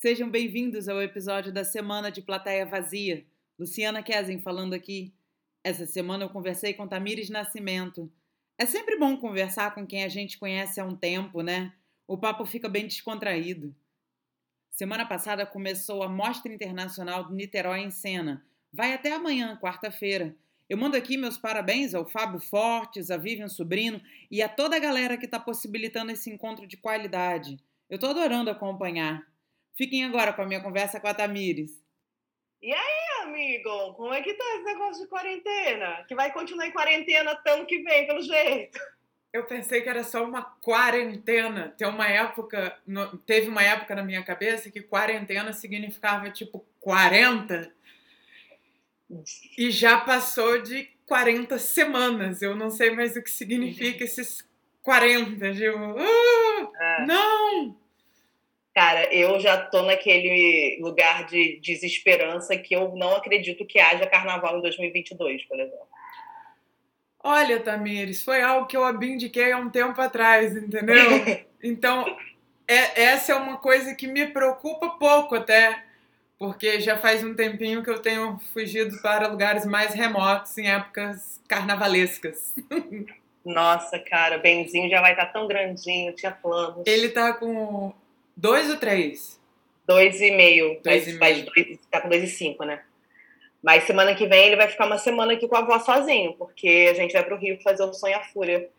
Sejam bem-vindos ao episódio da Semana de Plateia Vazia. Luciana Kesen falando aqui. Essa semana eu conversei com Tamires Nascimento. É sempre bom conversar com quem a gente conhece há um tempo, né? O papo fica bem descontraído. Semana passada começou a Mostra Internacional do Niterói em Cena. Vai até amanhã, quarta-feira. Eu mando aqui meus parabéns ao Fábio Fortes, a Vivian Sobrinho e a toda a galera que está possibilitando esse encontro de qualidade. Eu estou adorando acompanhar. Fiquem agora com a minha conversa com a Tamires. E aí, amigo? Como é que tá esse negócio de quarentena? Que vai continuar em quarentena ano que vem, pelo jeito. Eu pensei que era só uma quarentena. Tem uma época, teve uma época na minha cabeça que quarentena significava tipo 40. E já passou de 40 semanas. Eu não sei mais o que significa esses 40. Tipo, uh, é. não! Cara, eu já tô naquele lugar de desesperança que eu não acredito que haja carnaval em 2022, por exemplo. Olha, Tamires, foi algo que eu abdiquei há um tempo atrás, entendeu? Então, é, essa é uma coisa que me preocupa pouco até, porque já faz um tempinho que eu tenho fugido para lugares mais remotos em épocas carnavalescas. Nossa, cara, o Benzinho já vai estar tão grandinho, tinha planos. Ele tá com Dois ou três? Dois e meio. Dois e meio. Dois, tá com dois e cinco, né? Mas semana que vem ele vai ficar uma semana aqui com a avó sozinho, porque a gente vai pro Rio fazer o Sonho a Fúria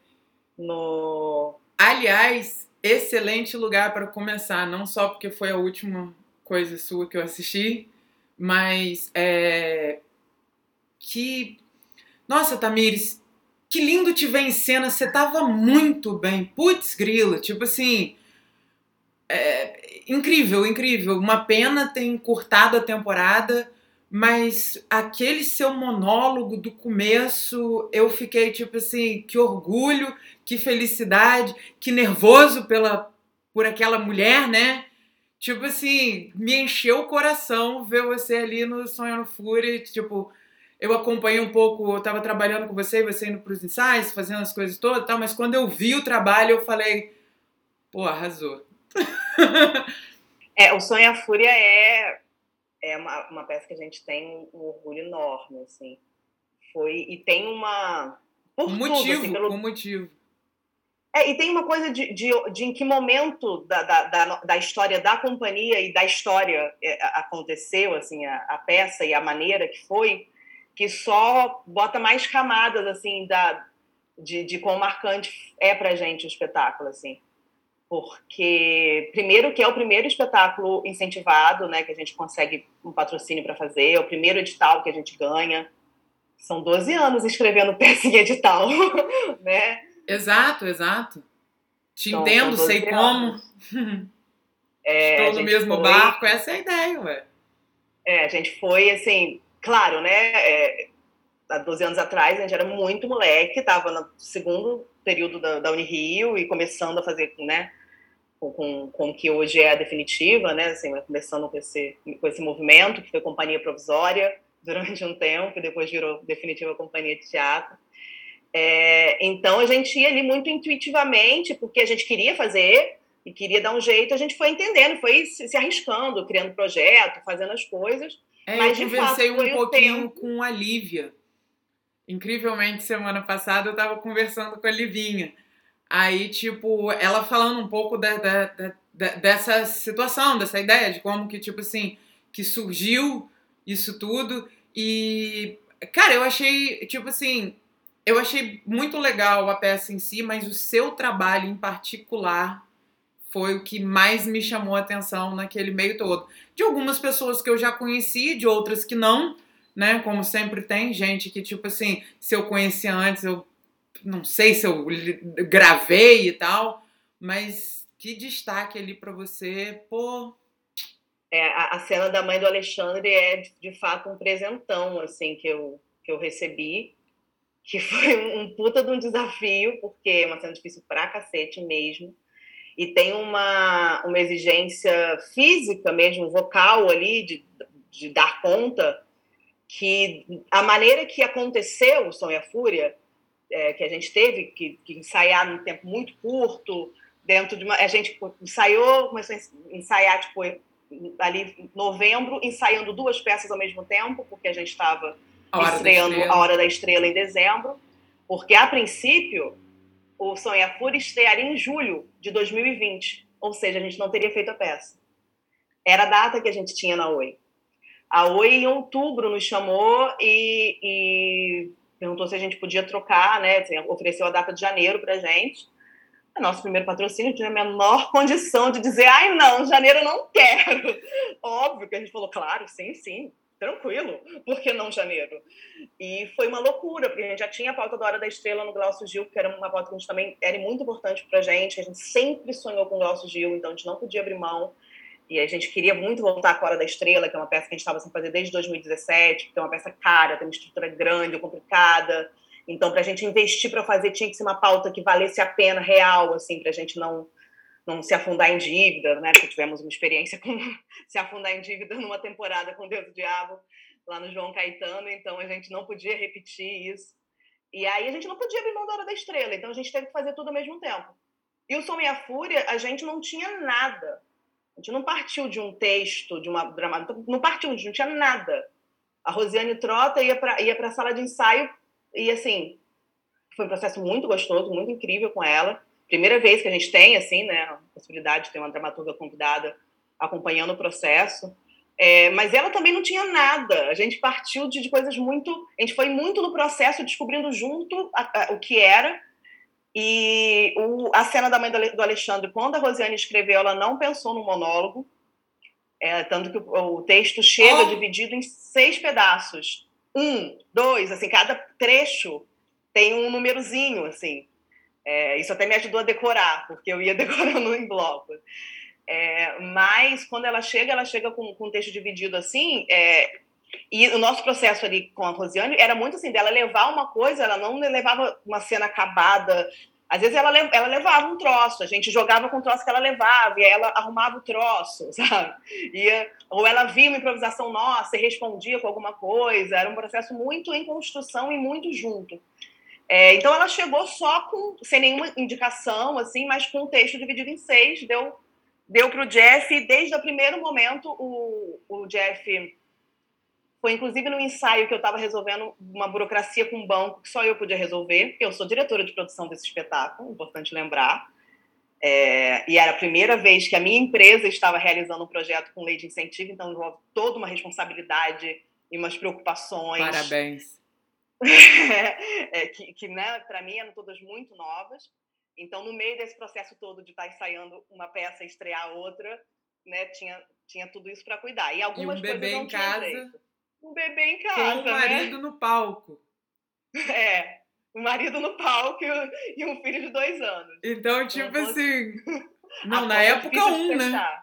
no. Aliás, excelente lugar para começar, não só porque foi a última coisa sua que eu assisti, mas é. Que. Nossa, Tamires, que lindo te ver em cena, você tava muito bem. Putz, grila, tipo assim é, incrível, incrível. Uma pena ter encurtado a temporada, mas aquele seu monólogo do começo, eu fiquei tipo assim, que orgulho, que felicidade, que nervoso pela por aquela mulher, né? Tipo assim, me encheu o coração ver você ali no Sonho no Fúria, tipo, eu acompanhei um pouco, eu tava trabalhando com você, você indo pros ensaios, fazendo as coisas todas, tal, mas quando eu vi o trabalho, eu falei, pô, arrasou é, o Sonho e a Fúria é, é uma, uma peça que a gente tem um orgulho enorme, assim. Foi, e tem uma... Por um tudo, motivo, assim, pelo... um motivo. É, e tem uma coisa de, de, de em que momento da, da, da, da, história da companhia e da história é, aconteceu, assim, a, a, peça e a maneira que foi, que só bota mais camadas, assim, da, de, de quão marcante é pra gente o espetáculo, assim porque primeiro que é o primeiro espetáculo incentivado, né, que a gente consegue um patrocínio para fazer, é o primeiro edital que a gente ganha. São 12 anos escrevendo peça em edital, né? Exato, exato. Te então, entendo, sei anos. como. É, Estou no mesmo foi... barco, essa é a ideia, ué. É, a gente foi assim, claro, né? É, há 12 anos atrás, a gente era muito moleque, estava no segundo período da, da Unirio e começando a fazer, né? Com, com que hoje é a definitiva, né? Assim, começando com esse, com esse movimento, que foi companhia provisória durante um tempo, e depois virou definitiva companhia de teatro. É, então a gente ia ali muito intuitivamente, porque a gente queria fazer e queria dar um jeito, a gente foi entendendo, foi se, se arriscando, criando projeto, fazendo as coisas. É, mas, eu conversei fato, um pouquinho com a Lívia. Incrivelmente, semana passada eu estava conversando com a Livinha. Aí, tipo, ela falando um pouco da, da, da, dessa situação, dessa ideia, de como que, tipo assim, que surgiu isso tudo. E, cara, eu achei, tipo assim, eu achei muito legal a peça em si, mas o seu trabalho em particular foi o que mais me chamou a atenção naquele meio todo. De algumas pessoas que eu já conheci, de outras que não, né? Como sempre tem gente que, tipo assim, se eu conhecia antes, eu não sei se eu gravei e tal, mas que destaque ali para você, pô. É, a, a, cena da mãe do Alexandre é de, de, fato um presentão assim que eu que eu recebi, que foi um, um puta de um desafio, porque é uma cena difícil pra cacete mesmo. E tem uma, uma exigência física mesmo, vocal ali, de, de dar conta, que a maneira que aconteceu o Sonho e a Fúria é, que a gente teve que, que, ensaiar num tempo muito curto, dentro de uma. A gente ensaiou, começou a ensaiar tipo, ali novembro, ensaiando duas peças ao mesmo tempo, porque a gente estava estreando A Hora da Estrela em dezembro, porque a princípio o Sonha Fúria estrearia em julho de 2020, ou seja, a gente não teria feito a peça. Era a data que a gente tinha na Oi. A Oi, em outubro, nos chamou e, e perguntou se a gente podia trocar, né? Assim, ofereceu a data de janeiro para gente. É nosso primeiro patrocínio tinha a menor condição de dizer, ai, não, janeiro não quero. Óbvio que a gente falou, claro, sim, sim, tranquilo, por que não janeiro? E foi uma loucura, porque a gente já tinha a pauta da Hora da Estrela no Glaucio Gil, que era uma pauta que a gente também era muito importante pra gente, a gente sempre sonhou com o Glaucio Gil, então a gente não podia abrir mão. E a gente queria muito voltar com a Hora da Estrela, que é uma peça que a gente estava sem fazer desde 2017, porque é uma peça cara, tem uma estrutura grande, complicada. Então, para a gente investir para fazer, tinha que ser uma pauta que valesse a pena, real, assim, para a gente não, não se afundar em dívida, né? Porque tivemos uma experiência com se afundar em dívida numa temporada com Deus do Diabo, lá no João Caetano, então a gente não podia repetir isso. E aí a gente não podia abrir mão da Hora da Estrela, então a gente teve que fazer tudo ao mesmo tempo. E o Som e a Fúria, a gente não tinha nada a gente não partiu de um texto, de uma dramaturgia, não partiu, não tinha nada. A Rosiane Trota ia para ia a sala de ensaio e, assim, foi um processo muito gostoso, muito incrível com ela. Primeira vez que a gente tem, assim, né, a possibilidade de ter uma dramaturga convidada acompanhando o processo. É, mas ela também não tinha nada. A gente partiu de, de, coisas muito. A gente foi muito no processo descobrindo junto a, a, o que era e o, a cena da mãe do Alexandre, quando a Rosiane escreveu, ela não pensou no monólogo, é, tanto que o, o texto chega oh. dividido em seis pedaços. Um, dois, assim, cada trecho tem um númerozinho, assim. É, isso até me ajudou a decorar, porque eu ia decorando em bloco. É, mas quando ela chega, ela chega com, com o texto dividido assim, é, e o nosso processo ali com a Rosiane era muito assim, dela levar uma coisa, ela não levava uma cena acabada. Às vezes ela, ela levava um troço, a gente jogava com o troço que ela levava, e ela arrumava o troço, sabe? Ia, ou ela via uma improvisação nossa e respondia com alguma coisa. Era um processo muito em construção e muito junto. É, então ela chegou só com, sem nenhuma indicação, assim, mas com o texto dividido em seis, deu, deu para o Jeff, e desde o primeiro momento o, o Jeff foi inclusive no ensaio que eu estava resolvendo uma burocracia com um banco que só eu podia resolver, porque eu sou diretora de produção desse espetáculo, importante lembrar. É, e era a primeira vez que a minha empresa estava realizando um projeto com lei de incentivo, então envolve toda uma responsabilidade e umas preocupações. Parabéns. é, que, que né, para mim eram todas muito novas. Então, no meio desse processo todo de estar tá ensaiando uma peça e estrear outra, né, tinha, tinha tudo isso para cuidar. E algumas e um bebê coisas não em casa. Um bebê em casa. Com o marido né? no palco. É, um marido no palco e um filho de dois anos. Então, tipo então, assim. Não, na época um, né?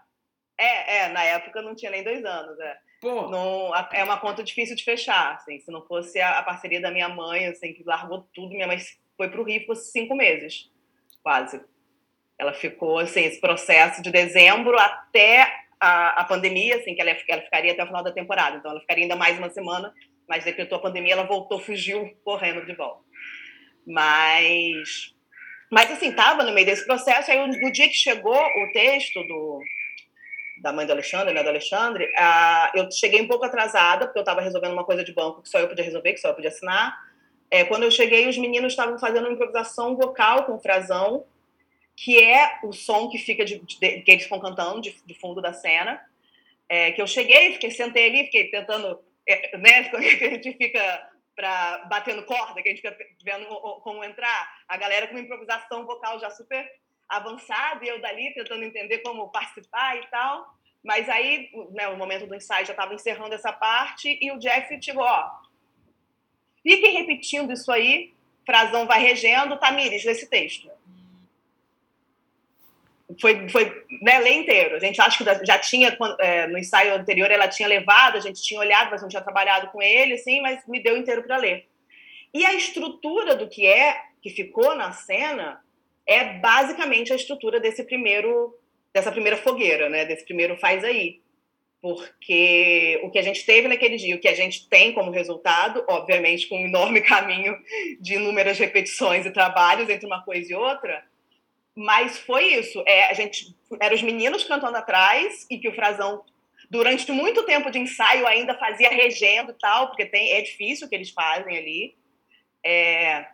É, é, na época não tinha nem dois anos, é. Pô. Não, é uma conta difícil de fechar, assim. Se não fosse a, a parceria da minha mãe, assim, que largou tudo, minha mãe foi pro Rio por cinco meses, quase. Ela ficou, assim, esse processo de dezembro até a, a pandemia, assim, que ela, ela ficaria até o final da temporada. Então, ela ficaria ainda mais uma semana, mas decretou a pandemia, ela voltou, fugiu correndo de volta. Mas, mas assim, estava no meio desse processo. Aí, no dia que chegou o texto do, da mãe do Alexandre, né, do Alexandre, uh, eu cheguei um pouco atrasada, porque eu estava resolvendo uma coisa de banco que só eu podia resolver, que só eu podia assinar. É, quando eu cheguei, os meninos estavam fazendo uma improvisação vocal com frazão, que é o som que fica de, de, que eles estão cantando de, de fundo da cena. É, que eu cheguei, fiquei sentei ali, fiquei tentando, é, né, que a gente fica para batendo corda, que a gente fica vendo como entrar, a galera com uma improvisação vocal já super avançada e eu dali tentando entender como participar e tal. Mas aí, né, o momento do ensaio já estava encerrando essa parte e o Jeff tipo, ó, fiquem repetindo isso aí, frasão vai regendo, Tamires, lê esse texto foi, foi né, ler inteiro. A gente acha que já tinha, é, no ensaio anterior, ela tinha levado, a gente tinha olhado, mas não tinha trabalhado com ele, assim, mas me deu inteiro para ler. E a estrutura do que é, que ficou na cena, é basicamente a estrutura desse primeiro, dessa primeira fogueira, né, desse primeiro faz aí. Porque o que a gente teve naquele dia, o que a gente tem como resultado, obviamente com um enorme caminho de inúmeras repetições e trabalhos entre uma coisa e outra, mas foi isso. É, a gente era os meninos cantando atrás e que o Frazão Durante muito tempo de ensaio ainda fazia regendo e tal, porque tem, é difícil o que eles fazem ali. É,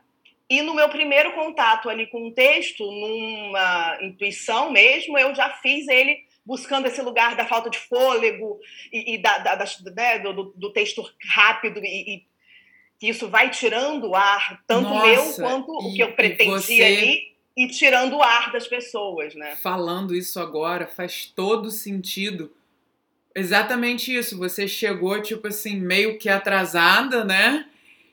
e no meu primeiro contato ali com o texto, numa intuição mesmo, eu já fiz ele buscando esse lugar da falta de fôlego e, e da, da, da né, do, do, texto rápido e, e, isso vai tirando o ar, tanto Nossa, meu quanto o que eu pretendia você... ali e tirando o ar das pessoas, né? Falando isso agora faz todo sentido. Exatamente isso. Você chegou, tipo assim, meio que atrasada, né?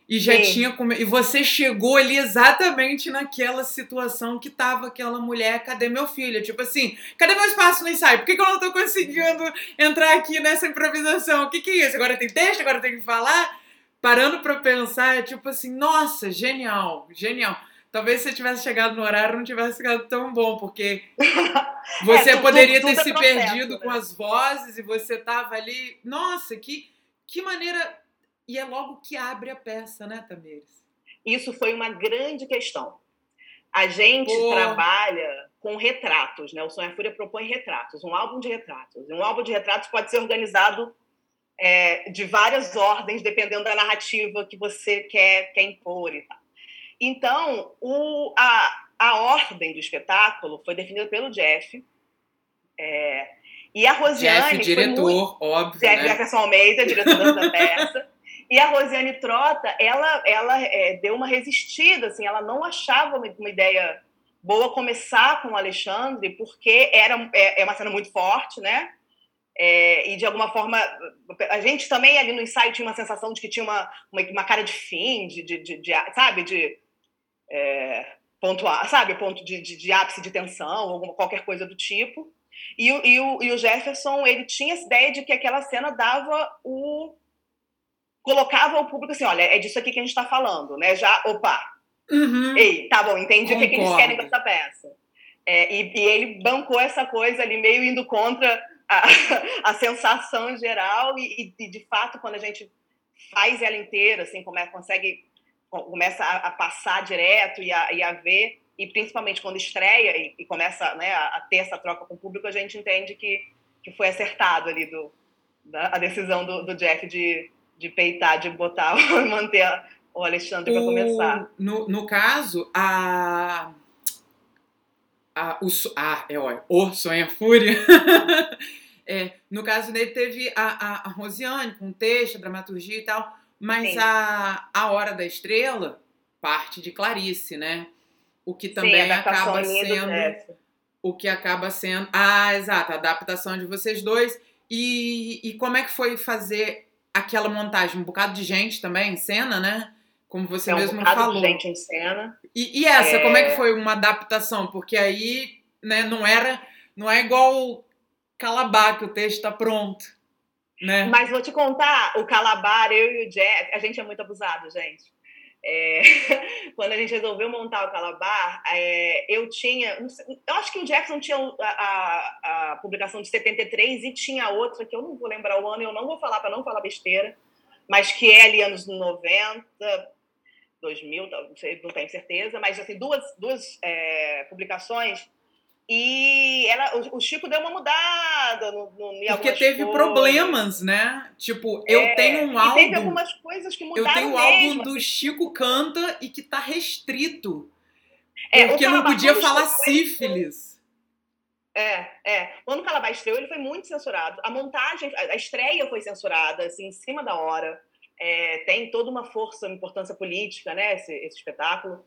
E já Sim. tinha come... E você chegou ali exatamente naquela situação que tava aquela mulher, cadê meu filho? Tipo assim, cadê meu espaço no ensaio? Por que, que eu não tô conseguindo entrar aqui nessa improvisação? O que, que é isso? Agora tem texto, agora tem que falar? Parando pra pensar, é tipo assim, nossa, genial, genial. Talvez se você tivesse chegado no horário não tivesse ficado tão bom, porque você é, tudo, poderia ter tudo se é processo, perdido né? com as vozes e você tava ali. Nossa, que, que maneira e é logo que abre a peça, né, Tamires? Isso foi uma grande questão. A gente Pô. trabalha com retratos, né? O Sonha Fúria propõe retratos, um álbum de retratos. Um álbum de retratos pode ser organizado é, de várias ordens, dependendo da narrativa que você quer, quer impor e tal. Então, o, a, a ordem do espetáculo foi definida pelo Jeff. É, e a Rosiane. Jeff, diretor, muito, óbvio. Jeff né? Jefferson Almeida, diretor da peça. E a Rosiane Trota, ela, ela é, deu uma resistida, assim, ela não achava uma, ideia boa começar com o Alexandre, porque era, é, é uma cena muito forte, né? É, e de alguma forma, a gente também ali no ensaio tinha uma sensação de que tinha uma, uma, uma cara de fim, de, de, de, de sabe, de é, ponto, sabe, ponto de, de, de ápice de tensão, ou qualquer coisa do tipo. E, o, e, o, e o Jefferson, ele tinha essa ideia de que aquela cena dava o colocava o público assim, olha, é disso aqui que a gente está falando, né? Já, opa, uhum. ei, tá bom, entendi Concordo. o que, que, eles querem com essa peça. É, e, e, ele bancou essa coisa ali, meio indo contra a, a sensação geral, e, e, de fato, quando a gente faz ela inteira, assim, como é, consegue, começa a, a, passar direto e a, e a ver, e principalmente quando estreia e, e começa né, a, a, ter essa troca com o público, a gente entende que, que foi acertado ali do, da, a decisão do, do Jeff de de peitar, de botar, manter o Alexandre para começar. No, no caso, a. a o, ah, é, olha, o Sonha Fúria. é, no caso dele, teve a, a, a Rosiane com texto, dramaturgia e tal, mas a, a Hora da Estrela parte de Clarice, né? O que também Sim, acaba sendo. O que acaba sendo. Ah, exato, a adaptação de vocês dois. E, e como é que foi fazer aquela montagem, um bocado de gente também em cena, né? Como você é, um mesmo falou. De gente em cena. E, e essa, é... como é que foi uma adaptação? Porque aí, né, não era, não é igual Calabar que o texto está pronto, né? Mas vou te contar, o Calabar, eu e o Jeff, a gente é muito abusado, gente. É, quando a gente resolveu montar o Calabar, é, eu tinha. Eu acho que o Jackson tinha a, a, a, publicação de 73 e tinha outra, que eu não vou lembrar o ano, eu não vou falar para não falar besteira, mas que é ali anos 90, 2000, não, sei, não tenho certeza, mas assim, duas, duas é, publicações e ela, o, Chico deu uma mudada no, no, Porque teve coisas. problemas, né? Tipo, eu é, tenho um álbum. teve algumas coisas que mudaram. Eu tenho um álbum do Chico Canta e que tá restrito. É, porque não podia falar sífilis. É, é. Quando o Calabar estreou, ele foi muito censurado. A montagem, a estreia foi censurada, assim, em cima da hora. É, tem toda uma força, uma importância política, né, esse, esse espetáculo.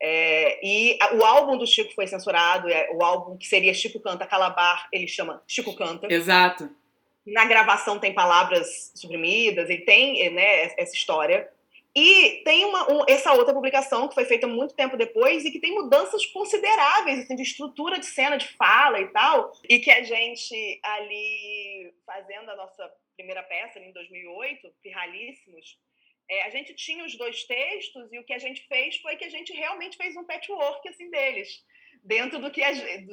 É, e o álbum do Chico foi censurado, é, o álbum que seria Chico Canta Calabar, ele chama Chico Canta. Exato. Na gravação tem palavras suprimidas, e tem né, essa história. E tem uma, um, essa outra publicação que foi feita muito tempo depois e que tem mudanças consideráveis assim, de estrutura de cena, de fala e tal, e que a gente ali fazendo a nossa primeira peça em 2008, Pirralíssimos, é, a gente tinha os dois textos e o que a gente fez foi que a gente realmente fez um patchwork assim deles. dentro do que,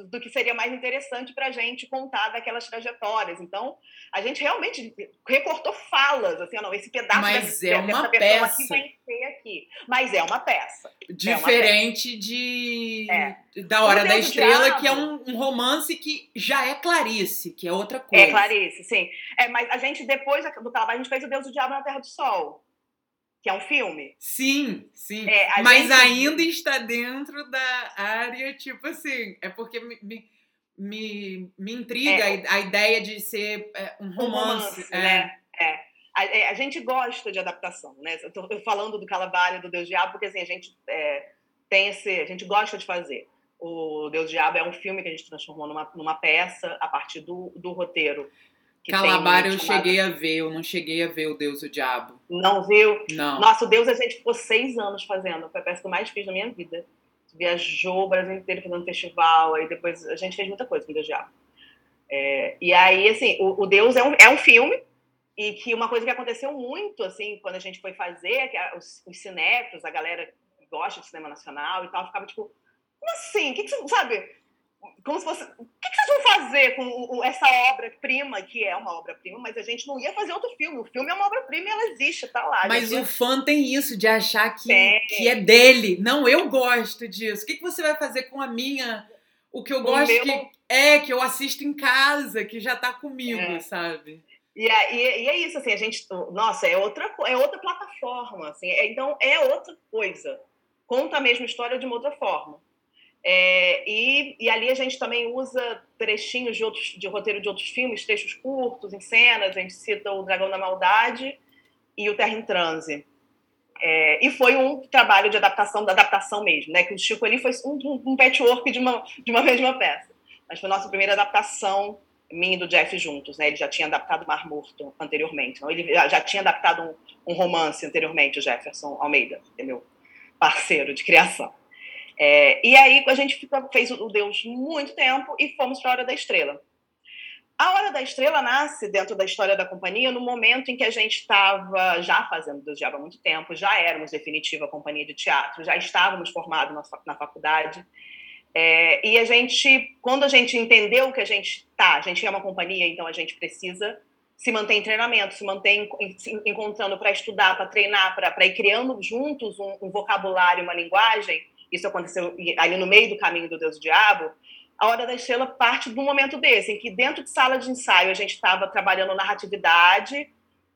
do que seria mais interessante para a gente contar daquelas trajetórias. Então, a gente realmente recortou falas, assim, não, esse pedaço Mas dessa, é uma peça aqui vai ser aqui. Mas é uma peça. Diferente é uma peça. de é. da Hora da Estrela, que é um, um, romance que já é Clarice, que é outra coisa. É Clarice, sim. É, mas a gente, depois do trabalho, a gente fez o Deus do Diabo na Terra do Sol que é um filme. Sim, sim. É, Mas gente... ainda está dentro da área, tipo assim, é porque me, me, me, me intriga é. a, ideia de ser é, um romance. Um romance é. né? É. A, é, a, gente gosta de adaptação, né? Eu tô falando do Calabari do Deus Diabo, porque assim, a gente é, tem esse. A gente gosta de fazer. O Deus Diabo é um filme que a gente transformou numa, numa peça a partir do, do roteiro Calabar eu cheguei a ver, eu não cheguei a ver o Deus e o Diabo. Não viu? Não. Nossa, o Deus a gente ficou seis anos fazendo. Foi a peça que eu mais fiz na minha vida. Viajou o Brasil inteiro fazendo festival, aí depois a gente fez muita coisa com o Deus e o Diabo. É, e aí, assim, o, o, Deus é um, é um filme, e que uma coisa que aconteceu muito, assim, quando a gente foi fazer, que os, os cinéfilos, a galera que gosta de cinema nacional e tal, ficava tipo, como assim? O que, que você, sabe? Como se fosse. O que, vocês vão fazer com essa obra-prima, que é uma obra-prima, mas a gente não ia fazer outro filme. O filme é uma obra-prima e ela existe, tá lá. Mas o fã tem isso, de achar que é. que é dele. Não, eu gosto disso. O que, que você vai fazer com a minha. O que eu o gosto meu... que é que eu assisto em casa, que já tá comigo, é. sabe? E é, e é, isso, assim, a gente. Nossa, é outra, é outra plataforma, assim. É, então, é outra coisa. Conta a mesma história de uma outra forma. É, e, e, ali a gente também usa trechinhos de, outros, de roteiro de outros filmes, trechos curtos, em cenas. A gente cita o Dragão da Maldade e o Terra em Transe. É, e foi um trabalho de adaptação, da adaptação mesmo, né? Que o Chico ali foi um, um patchwork de uma, de uma mesma peça. Mas foi a nossa primeira adaptação, minha e do Jeff juntos, né? Ele já tinha adaptado Mar Morto anteriormente. Então, ele já tinha adaptado um, um romance anteriormente, o Jefferson Almeida, que é meu parceiro de criação. É, e aí a gente fica, fez o Deus muito tempo e fomos para a Hora da Estrela. A Hora da Estrela nasce dentro da história da companhia no momento em que a gente estava já fazendo Deus Diabo há muito tempo, já éramos definitiva companhia de teatro, já estávamos formados na, faculdade. É, e a gente, quando a gente entendeu que a gente tá, a gente é uma companhia, então a gente precisa se manter em treinamento, se manter se encontrando para estudar, para treinar, para ir criando juntos um, um vocabulário, uma linguagem isso aconteceu ali no meio do caminho do Deus do Diabo, a Hora da Estrela parte de um momento desse, em que dentro de sala de ensaio a gente estava trabalhando narratividade,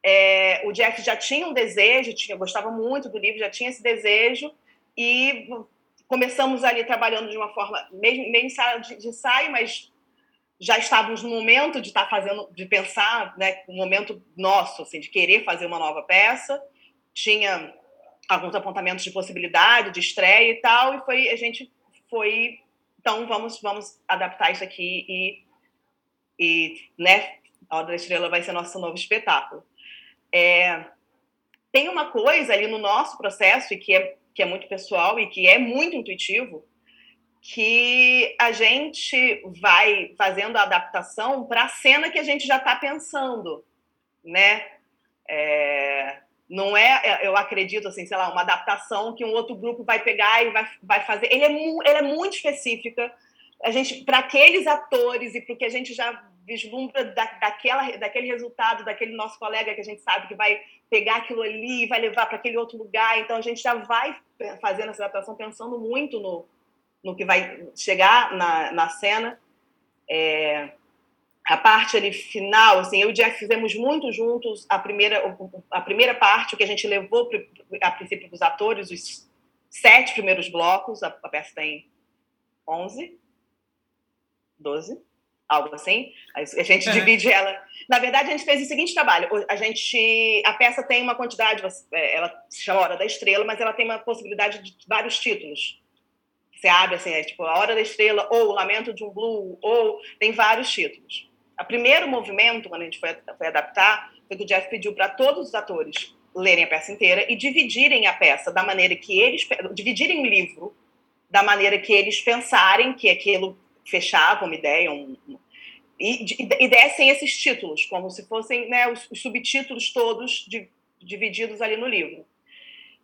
é, o Jeff já tinha um desejo, tinha, gostava muito do livro, já tinha esse desejo, e começamos ali trabalhando de uma forma, mesmo, em sala de, de ensaio, mas já estávamos no momento de estar tá fazendo, de pensar, né, um momento nosso, assim, de querer fazer uma nova peça. Tinha alguns apontamentos de possibilidade de estreia e tal, e foi a gente foi então vamos vamos adaptar isso aqui e e né a Hora da Estrela vai ser nosso novo espetáculo. É, tem uma coisa ali no nosso processo e que é que é muito pessoal e que é muito intuitivo que a gente vai fazendo a adaptação para a cena que a gente já está pensando, né? É, não é, é, eu acredito, assim, sei lá, uma adaptação que um outro grupo vai pegar e vai, vai fazer. Ele é, ele é muito específica. A gente, para aqueles atores e para o que a gente já vislumbra da, daquela, daquele resultado, daquele nosso colega que a gente sabe que vai pegar aquilo ali e vai levar para aquele outro lugar. Então a gente já vai fazendo essa adaptação pensando muito no, no que vai chegar na, na cena. É, a parte ali final, assim, eu e o Jeff fizemos muito juntos a primeira, a primeira parte, o que a gente levou a princípio para os atores, os sete primeiros blocos, a, a peça tem 11, 12, algo assim. A gente é. divide ela. Na verdade, a gente fez o seguinte trabalho: a gente, a peça tem uma quantidade, é, ela se chama Hora da Estrela, mas ela tem uma possibilidade de vários títulos. Você abre assim, é tipo A Hora da Estrela, ou O Lamento de um Blue, ou tem vários títulos. O primeiro movimento, quando a gente foi, foi adaptar, foi que o Jeff pediu para todos os atores lerem a peça inteira e dividirem a peça da maneira que eles dividirem o livro da maneira que eles pensarem que aquilo fechava uma ideia um, e, e, dessem esses títulos como se fossem né, os, os, subtítulos todos de, divididos ali no livro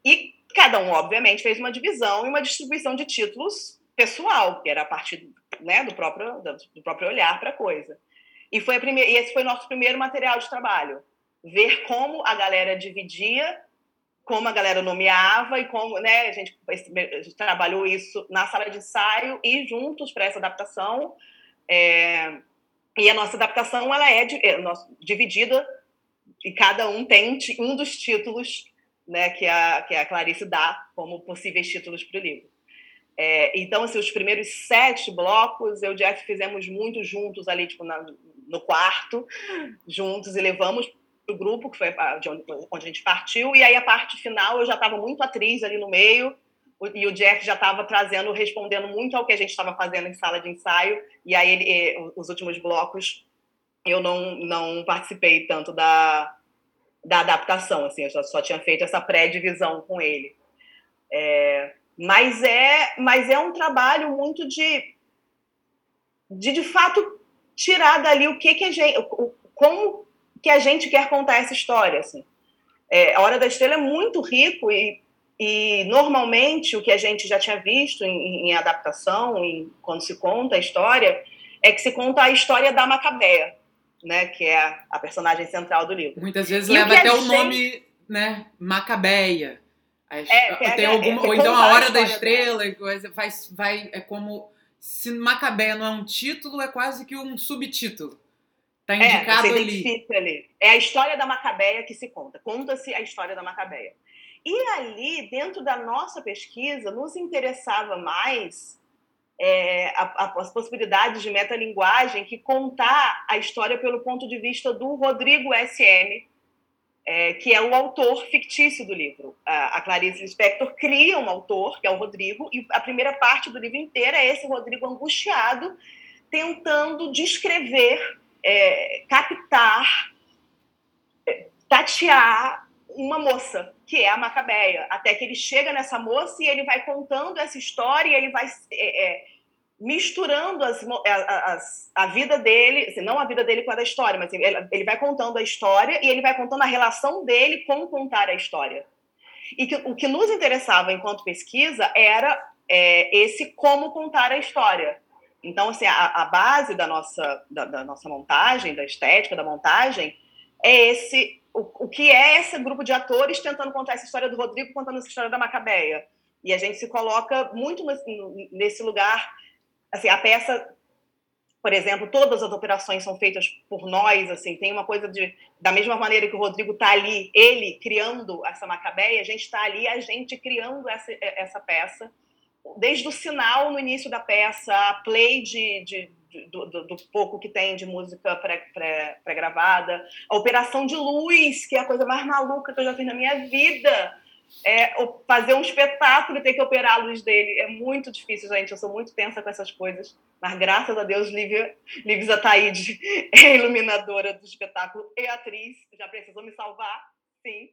e cada um obviamente fez uma divisão e uma distribuição de títulos pessoal, que era a partir né, do, próprio, do próprio olhar para a coisa. E, foi primeira, esse foi nosso primeiro material de trabalho. Ver como a galera dividia, como a galera nomeava e como né, a, gente, a gente trabalhou isso na sala de ensaio e juntos para essa adaptação. É, e a nossa adaptação ela é, é dividida e cada um tem um dos títulos né, que, a, que a Clarice dá como possíveis títulos para o livro. É, então, assim, os primeiros sete blocos, eu e o Jeff fizemos muito juntos ali, tipo, na, no quarto, juntos, e levamos para o grupo, que foi de onde, onde, a gente partiu, e aí a parte final eu já estava muito atriz ali no meio, e o Jeff já estava trazendo, respondendo muito ao que a gente estava fazendo em sala de ensaio, e aí ele, os últimos blocos eu não, não participei tanto da, da adaptação, assim, eu só, só tinha feito essa pré-divisão com ele. É, mas é, mas é um trabalho muito de, de de fato tirar dali o que que a gente, o, como que a gente quer contar essa história, assim. É, a Hora da Estrela é muito rico e, e normalmente o que a gente já tinha visto em, em adaptação, em, quando se conta a história, é que se conta a história da Macabeia, né, que é a personagem central do livro. Muitas vezes e leva até o gente... nome, né, Macabeia. É, tem alguma, é, ou então a hora da estrela, vai, vai, é como se Macabeia não é um título, é quase que um subtítulo. Tá é, indicado é, ali. ali. É a história da Macabeia que se conta. Conta-se a história da Macabeia. E ali, dentro da nossa pesquisa, nos interessava mais é, a, a, as possibilidades de metalinguagem que contar a história pelo ponto de vista do Rodrigo S.M., é, que é o autor fictício do livro. A, a Clarice Lispector cria um autor, que é o Rodrigo, e a primeira parte do livro inteiro é esse Rodrigo angustiado, tentando descrever, é, captar, é, tatear uma moça, que é a Macabeia, até que ele chega nessa moça e ele vai contando essa história e ele vai é, é misturando as, as, a vida dele, assim, não a vida dele com a da história, mas ele, ele vai contando a história e ele vai contando a relação dele com contar a história. E que, o que nos interessava enquanto pesquisa era é, esse como contar a história. Então, assim, a, a base da nossa, da, da, nossa montagem, da estética da montagem, é esse o, o que é esse grupo de atores tentando contar essa história do Rodrigo, contando essa história da Macabeia. E a gente se coloca muito nesse lugar assim, a peça, por exemplo, todas as operações são feitas por nós, assim, tem uma coisa de, da mesma maneira que o Rodrigo está ali, ele criando essa Macabeia, a gente está ali, a gente criando essa, essa peça, desde o sinal no início da peça, a play de, de do, do, do, pouco que tem de música pré-gravada, pré, pré a operação de luz, que é a coisa mais maluca que eu já fiz na minha vida é, fazer um espetáculo e ter que operar a luz dele. É muito difícil, gente. Eu sou muito tensa com essas coisas. Mas graças a Deus, Lívia, Lívia Ataíde é iluminadora do espetáculo e atriz. Já precisou me salvar? Sim.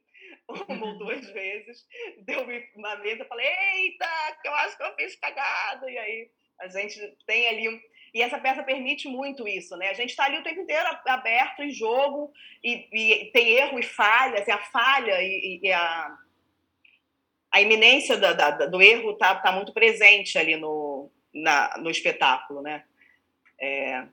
Uma ou duas vezes. Deu-me uma vez, eu falei, eita, eu acho que eu fiz cagada. E aí a gente tem ali e essa peça permite muito isso, né? A gente está ali o tempo inteiro aberto em jogo e, e tem erro e falhas, e a falha e, e a, a iminência da, da, do erro está tá muito presente ali no, na, no espetáculo, né? É...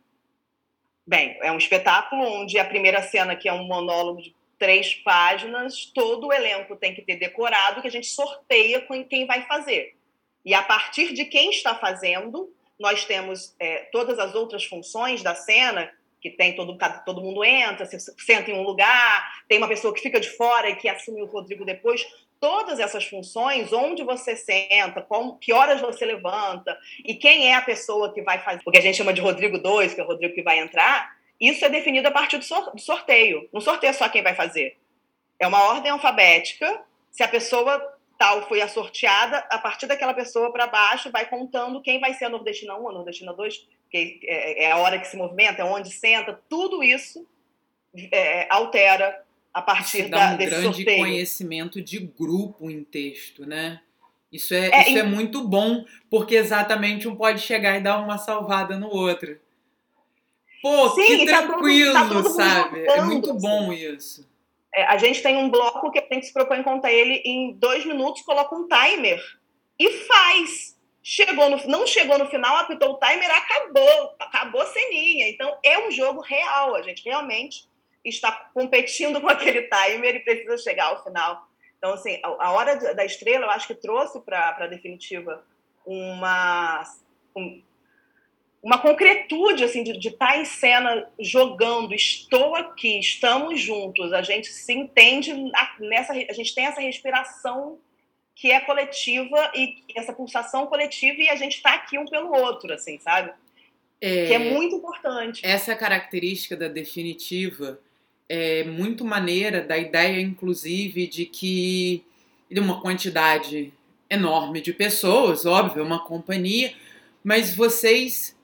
Bem, é um espetáculo onde a primeira cena, que é um monólogo de três páginas, todo o elenco tem que ter decorado, que a gente sorteia com quem vai fazer. E a partir de quem está fazendo, nós temos é, todas as outras funções da cena, que tem todo, todo mundo entra, se senta em um lugar, tem uma pessoa que fica de fora e que assume o Rodrigo depois todas essas funções, onde você senta, com, que horas você levanta e quem é a pessoa que vai fazer, o que a gente chama de Rodrigo 2, que é o Rodrigo que vai entrar, isso é definido a partir do sorteio. Não sorteia só quem vai fazer. É uma ordem alfabética. Se a pessoa tal foi a sorteada, a partir daquela pessoa para baixo vai contando quem vai ser a nordestina 1, a nordestina 2, que é, é a hora que se movimenta, é onde senta, tudo isso é, altera a partir isso dá um grande sorteio. conhecimento de grupo em texto, né? Isso é, é, isso é muito bom, porque exatamente um pode chegar e dar uma salvada no outro. Pô, Sim, que tranquilo, tá todo, tá sabe? é muito assim. bom isso. É, a gente tem um bloco que a gente se propõe contar ele em dois minutos, coloca um timer e faz. Chegou no, não chegou no final, apitou o timer, acabou, acabou a ceninha. Então é um jogo real, a gente realmente está competindo com aquele timer e precisa chegar ao final. Então, assim, a, hora da estrela, eu acho que trouxe para a definitiva uma, um, uma concretude assim, de, de estar tá em cena jogando, estou aqui, estamos juntos, a gente se entende nessa, a gente tem essa respiração que é coletiva e essa pulsação coletiva e a gente está aqui um pelo outro, assim, sabe? É, que é muito importante. Essa característica da definitiva é muito maneira, da ideia, inclusive, de que de uma quantidade enorme de pessoas, óbvio, uma companhia, mas vocês.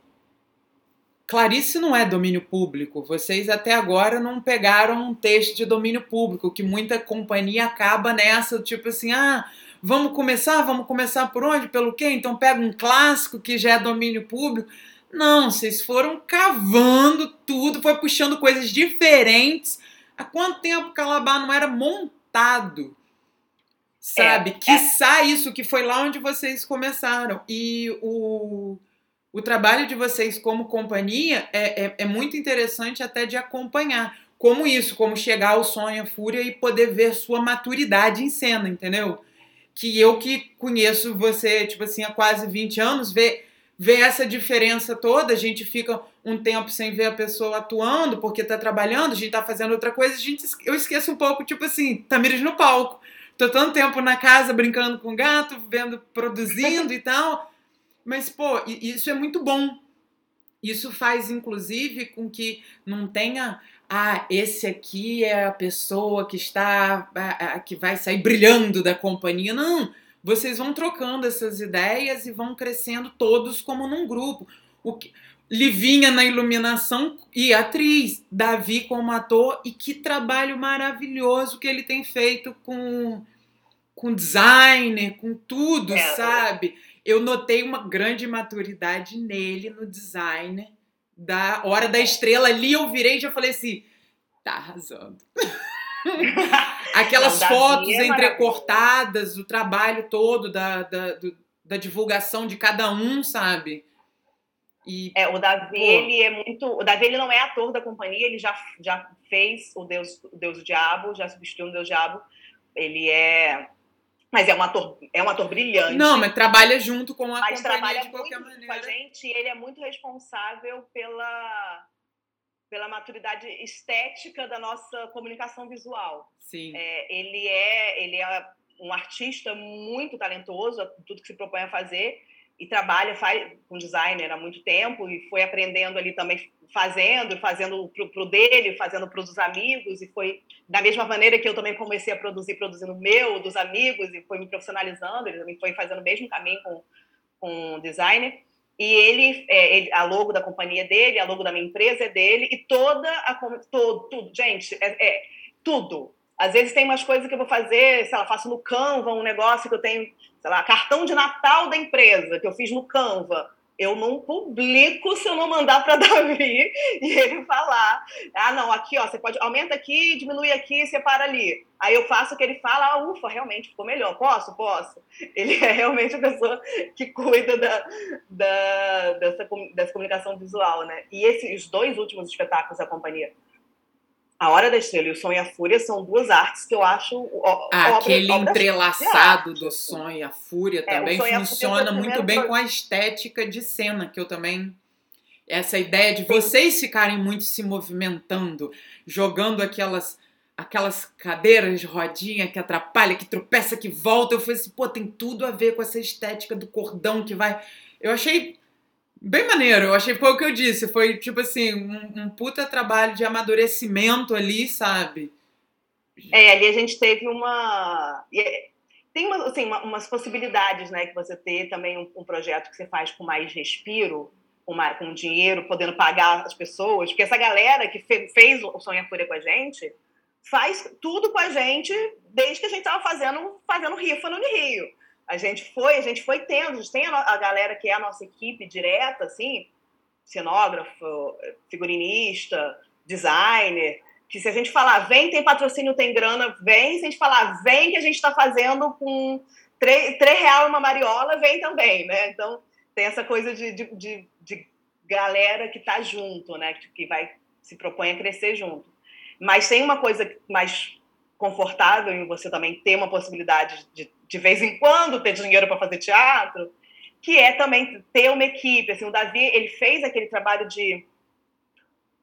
Clarice não é domínio público. Vocês até agora não pegaram um texto de domínio público, que muita companhia acaba nessa, tipo assim, ah, vamos começar, vamos começar por onde? Pelo quê? Então pega um clássico que já é domínio público. Não, vocês foram cavando tudo, foi puxando coisas diferentes. Há quanto tempo Calabar não era montado? Sabe? É, Quiçá é. isso, que foi lá onde vocês começaram. E o, o trabalho de vocês como companhia é, é, é muito interessante até de acompanhar. Como isso, como chegar ao sonho, a fúria e poder ver sua maturidade em cena, entendeu? Que eu que conheço você, tipo assim, há quase 20 anos, ver ver essa diferença toda, a gente fica um tempo sem ver a pessoa atuando porque está trabalhando, a gente está fazendo outra coisa, a gente, eu esqueço um pouco, tipo assim, Tamires no palco. Tô tanto tempo na casa brincando com o gato, vendo, produzindo e tal. Mas, pô, isso é muito bom. Isso faz, inclusive, com que não tenha. Ah, esse aqui é a pessoa que está. que vai sair brilhando da companhia. Não vocês vão trocando essas ideias e vão crescendo todos como num grupo. O que, Livinha na iluminação e atriz, Davi como ator, e que trabalho maravilhoso que ele tem feito com, com designer, com tudo, é, sabe? Eu notei uma grande maturidade nele, no designer, da Hora da Estrela. Ali eu virei e já falei assim: tá arrasando. Aquelas Não, fotos é entrecortadas, o trabalho todo da, da, do, da divulgação de cada um, sabe? E, é, o Davi, pô, ele é muito. O Davi ele não é ator da companhia, ele já, já fez o Deus, o Deus do Diabo, já substituiu o Deus Diabo. Ele é. Mas é um ator, é um ator brilhante. Não, mas trabalha junto com a mas companhia trabalha de qualquer muito maneira. com a gente e ele é muito responsável pela pela maturidade estética da nossa comunicação visual. Sim. É, ele é ele é um artista muito talentoso, tudo que se propõe a fazer e trabalha faz, com designer há muito tempo e foi aprendendo ali também fazendo, fazendo pro, pro dele, fazendo para os amigos e foi da mesma maneira que eu também comecei a produzir, produzindo meu, dos amigos e foi me profissionalizando, ele também foi fazendo o mesmo caminho com com designer. E ele, é, ele, a logo da companhia dele, a logo da minha empresa é dele, e toda a. Todo, tudo, gente, é, é, tudo. Às vezes tem umas coisas que eu vou fazer, sei lá, faço no Canva um negócio que eu tenho, sei lá, cartão de Natal da empresa, que eu fiz no Canva eu não publico se eu não mandar para Davi e ele falar. Ah, não, aqui, ó, você pode aumenta aqui, diminui aqui, separa ali. Aí eu faço o que ele fala, ah, ufa, realmente ficou melhor. Posso? Posso. Ele é realmente a pessoa que cuida da, da, dessa, dessa comunicação visual, né? E esses dois últimos espetáculos da companhia a Hora da Estrela e o Sonho e a Fúria são duas artes que eu acho. Ó, Aquele obra, entrelaçado do Sonho e a Fúria é, também funciona muito bem foi... com a estética de cena, que eu também. Essa ideia de Sim. vocês ficarem muito se movimentando, jogando aquelas aquelas cadeiras de rodinha que atrapalha, que tropeça, que volta. Eu falei assim, pô, tem tudo a ver com essa estética do cordão que vai. Eu achei Bem maneiro, eu achei, foi o que eu disse, foi tipo assim, um, um puta trabalho de amadurecimento ali, sabe? É, ali a gente teve uma. É, tem uma, assim, uma, umas possibilidades, né, que você ter também um, um, projeto que você faz com mais respiro, com, mais, com dinheiro, podendo pagar as pessoas, porque essa galera que fe, fez o Sonha Fúria com a gente faz tudo com a gente desde que a gente estava fazendo, fazendo rifa no Rio a gente foi, a gente foi tendo, a gente tem a, a galera que é a nossa equipe direta, assim, cenógrafo, figurinista, designer, que se a gente falar, vem, tem patrocínio, tem grana, vem, se a gente falar, vem que a gente está fazendo com três, três real uma mariola vem também, né? Então tem essa coisa de, de, de, de galera que está junto, né? Que vai se propõe a crescer junto. Mas tem uma coisa mais confortável em você também ter uma possibilidade de, de vez em quando, ter dinheiro para fazer teatro, que é também ter uma equipe. Assim, o Davi ele fez aquele trabalho de,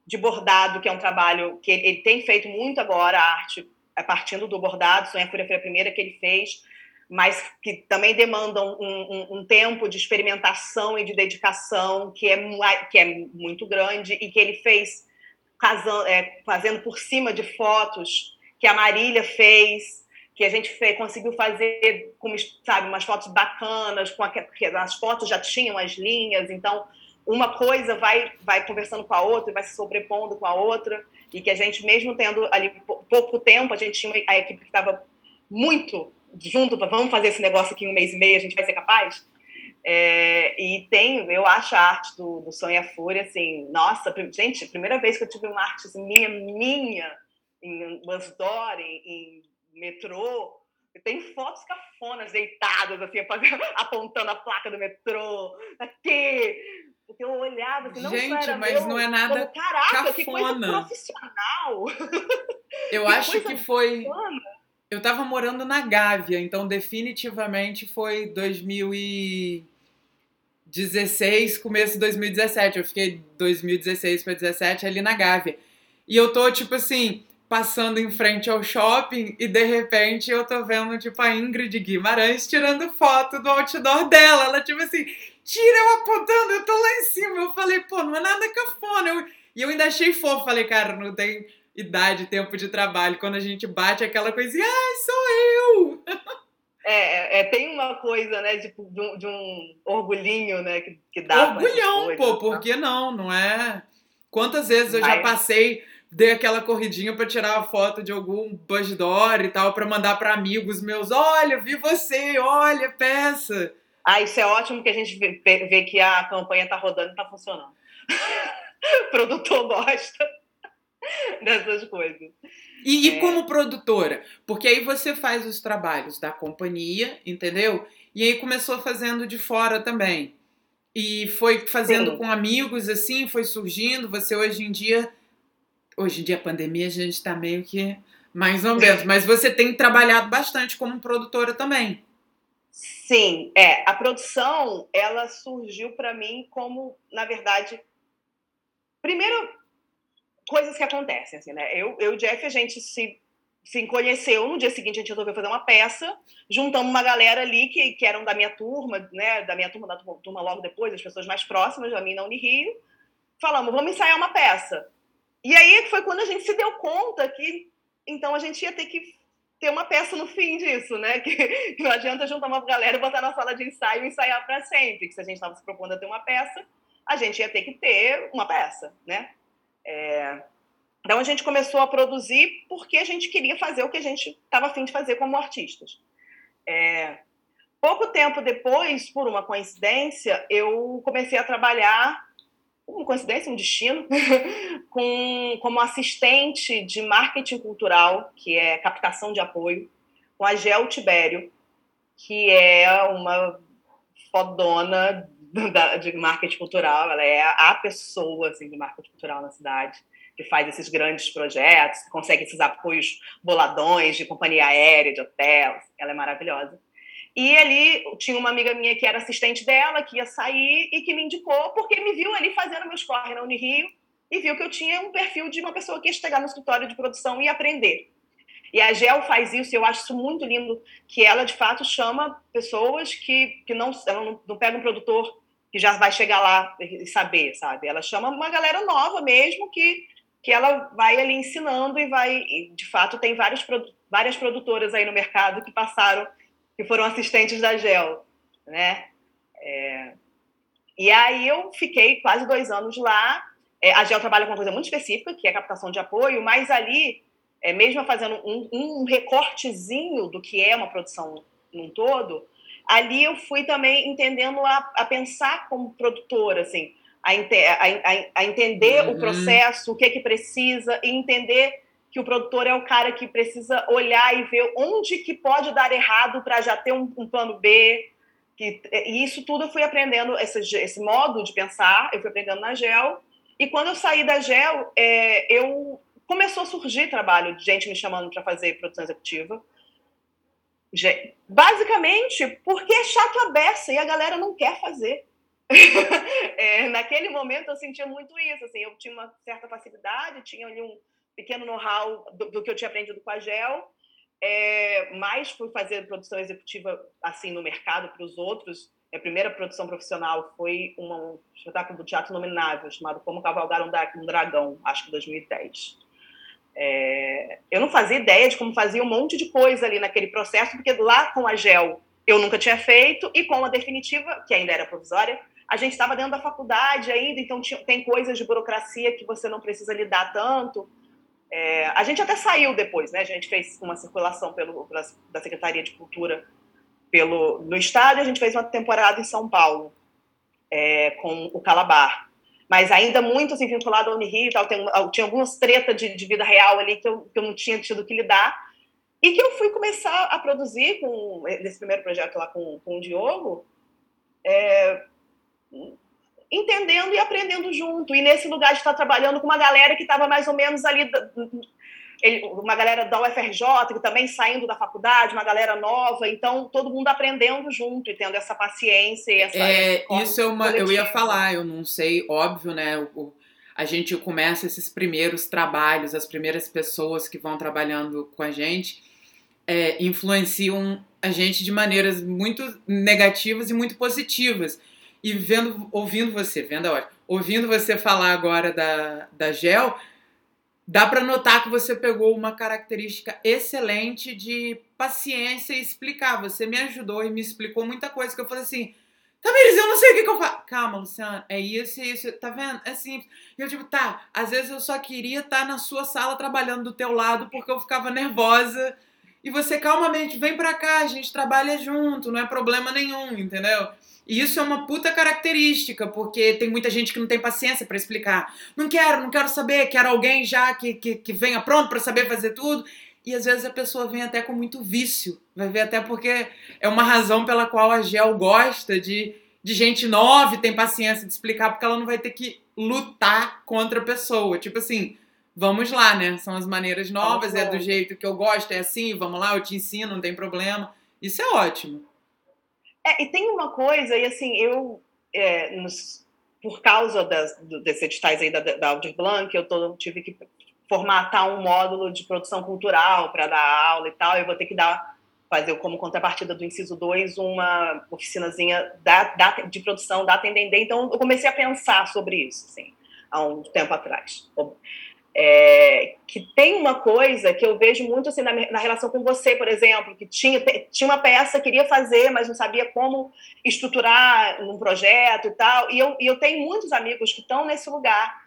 de bordado, que é um trabalho que ele, ele tem feito muito agora, a arte é partindo do bordado, Sonha Fúria foi a primeira que ele fez, mas que também demandam um, um, um, tempo de experimentação e de dedicação que é, que é muito grande e que ele fez casando, é, fazendo por cima de fotos que a Marília fez, que a gente fez, conseguiu fazer, com, sabe, umas fotos bacanas, com a, as fotos já tinham as linhas, então uma coisa vai, vai conversando com a outra, vai se sobrepondo com a outra, e que a gente, mesmo tendo ali pouco tempo, a gente tinha a equipe que estava muito junto, vamos fazer esse negócio aqui em um mês e meio, a gente vai ser capaz. É, e tem, eu acho a arte do, do Sonho e a Fúria, assim, nossa, gente, primeira vez que eu tive uma arte assim, minha, minha, em bus em, em metrô, tem fotos cafonas deitadas, assim, apontando a placa do metrô, aqui. Porque eu olhava assim, não Gente, era mas meu, não é nada como, Caraca, cafona. que coisa profissional. Eu que acho que foi... Eu tava morando na Gávea, então definitivamente foi 2000 e... 16, começo de 2017. Eu fiquei 2016 para 17 ali na Gávea. E eu tô, tipo assim, passando em frente ao shopping e de repente eu tô vendo, tipo, a Ingrid Guimarães tirando foto do outdoor dela. Ela, tipo assim, tira eu apontando, eu tô lá em cima. Eu falei, pô, não é nada cafona. Eu... E eu ainda achei fofo. Falei, cara, não tem idade, tempo de trabalho. Quando a gente bate aquela coisinha, ai, sou eu! É, é, é, tem uma coisa, né, tipo, de, um, de um orgulhinho, né, que, que dá. Orgulhão, coisas, pô, por que não? Não é. Quantas vezes eu Mas... já passei, dei aquela corridinha para tirar a foto de algum bus door e tal, para mandar para amigos meus: olha, vi você, olha, peça. Ah, isso é ótimo que a gente vê, vê que a campanha tá rodando e tá funcionando. o produtor gosta dessas coisas. E, é... e, como produtora? Porque aí você faz os trabalhos da companhia, entendeu? E aí começou fazendo de fora também. E foi fazendo Sim. com amigos, assim, foi surgindo. Você hoje em dia. Hoje em dia, a pandemia, a gente está meio que mais ou menos. Mas você tem trabalhado bastante como produtora também. Sim, é. A produção, ela surgiu para mim como, na verdade. Primeiro, coisas que acontecem, assim, né? Eu, eu e o Jeff, a gente se, se conheceu, no dia seguinte a gente resolveu fazer uma peça, juntamos uma galera ali que, que eram da minha turma, né? Da minha turma, da turma logo depois, as pessoas mais próximas da minha na Unirio, falamos, vamos ensaiar uma peça. E aí foi quando a gente se deu conta que, então, a gente ia ter que ter uma peça no fim disso, né? Que, que não adianta juntar uma galera e botar na sala de ensaio e ensaiar para sempre, que se a gente estava se propondo a ter uma peça, a gente ia ter que ter uma peça, né? É... Então a gente começou a produzir porque a gente queria fazer o que a gente estava afim de fazer como artistas. É... Pouco tempo depois, por uma coincidência, eu comecei a trabalhar, uma coincidência, um destino, com, como assistente de marketing cultural, que é captação de apoio, com a Gel Tibério, que é uma fodona de marketing cultural, ela é a pessoa assim, de marketing cultural na cidade, que faz esses grandes projetos, consegue esses apoios boladões de companhia aérea, de hotel, ela é maravilhosa. E ali tinha uma amiga minha que era assistente dela, que ia sair e que me indicou, porque me viu ali fazendo meus corre na Unirio e viu que eu tinha um perfil de uma pessoa que ia chegar no escritório de produção e aprender. E a Gel faz isso, e eu acho isso muito lindo, que ela de fato chama pessoas que, que não, ela não, não pega um produtor que já vai chegar lá e saber, sabe? Ela chama uma galera nova mesmo que, que ela vai ali ensinando e vai, e de fato tem vários, várias produtoras aí no mercado que passaram, que foram assistentes da Gel, né? É, e aí eu fiquei quase dois anos lá. É, a Gel trabalha com uma coisa muito específica, que é captação de apoio, mas ali é, mesmo fazendo um, um recortezinho do que é uma produção num todo, ali eu fui também entendendo a, a pensar como produtora, assim, a, a, a entender uhum. o processo, o que é que precisa, e entender que o produtor é o cara que precisa olhar e ver onde que pode dar errado para já ter um, um, plano B. Que, e isso tudo eu fui aprendendo, esse, esse modo de pensar, eu fui aprendendo na GEL. E quando eu saí da GEL, é, eu começou a surgir trabalho de gente me chamando para fazer produção executiva. Basicamente, porque é chato a beça e a galera não quer fazer. é, naquele momento eu sentia muito isso. Assim, eu tinha uma certa facilidade, tinha ali um pequeno know-how do, do, que eu tinha aprendido com a GEL, é, mas fui fazer produção executiva assim no mercado para os outros. A primeira produção profissional foi uma, um espetáculo do Teatro Nominável chamado Como Cavalgar um Dragão, acho que 2010. É, eu não fazia ideia de como fazia um monte de coisa ali naquele processo, porque lá com a GEL eu nunca tinha feito, e com a definitiva, que ainda era provisória, a gente estava dentro da faculdade ainda, então tinha, tem coisas de burocracia que você não precisa lidar tanto. É, a gente até saiu depois, né? A gente fez uma circulação pelo, pela, da Secretaria de Cultura pelo, no estado e a gente fez uma temporada em São Paulo é, com o Calabar mas ainda muito assim, vinculado ao Unirio e tal. Tem, tinha algumas tretas de, de, vida real ali que eu, que eu não tinha tido que lidar. E que eu fui começar a produzir com esse primeiro projeto lá com, com o Diogo, é, entendendo e aprendendo junto. E nesse lugar de estar trabalhando com uma galera que estava mais ou menos ali uma galera da UFRJ, que também saindo da faculdade, uma galera nova, então todo mundo aprendendo junto e tendo essa paciência e essa. É, isso é uma, eu ia falar, eu não sei, óbvio, né? O, a gente começa esses primeiros trabalhos, as primeiras pessoas que vão trabalhando com a gente é, influenciam a gente de maneiras muito negativas e muito positivas. E vendo, ouvindo você, vendo a hora, ouvindo você falar agora da, da Gel, dá para notar que você pegou uma característica excelente de paciência e explicar. Você me ajudou e me explicou muita coisa que eu falei assim. Tamires, eu não sei o que, que eu faço. Calma, Luciana, é isso e isso. Tá vendo? É simples. E eu, tipo, tá, às vezes eu só queria estar tá na sua sala trabalhando do teu lado porque eu ficava nervosa. E você calmamente, vem pra cá, a gente trabalha junto, não é problema nenhum, entendeu? E isso é uma puta característica, porque tem muita gente que não tem paciência para explicar. Não quero, não quero saber, quero alguém já que, que, que venha pronto para saber fazer tudo. E às vezes a pessoa vem até com muito vício. Vai ver até porque é uma razão pela qual a Gel gosta de, de gente nova e tem paciência de explicar, porque ela não vai ter que lutar contra a pessoa. Tipo assim, vamos lá, né? São as maneiras novas, é do jeito que eu gosto, é assim, vamos lá, eu te ensino, não tem problema. Isso é ótimo. É, e tem uma coisa, e assim, eu, é, nos, por causa das, do, desses editais aí da, da Aldir Blanc, eu tô, tive que formatar um módulo de produção cultural para dar aula e tal, eu vou ter que dar fazer como contrapartida do inciso 2 uma oficinazinha da, da, de produção da Atendendê. Então, eu comecei a pensar sobre isso, assim, há um tempo atrás. É, que tem uma coisa que eu vejo muito assim na, na, relação com você, por exemplo, que tinha, tinha uma peça, queria fazer, mas não sabia como estruturar um projeto e tal. E eu, e eu tenho muitos amigos que estão nesse lugar,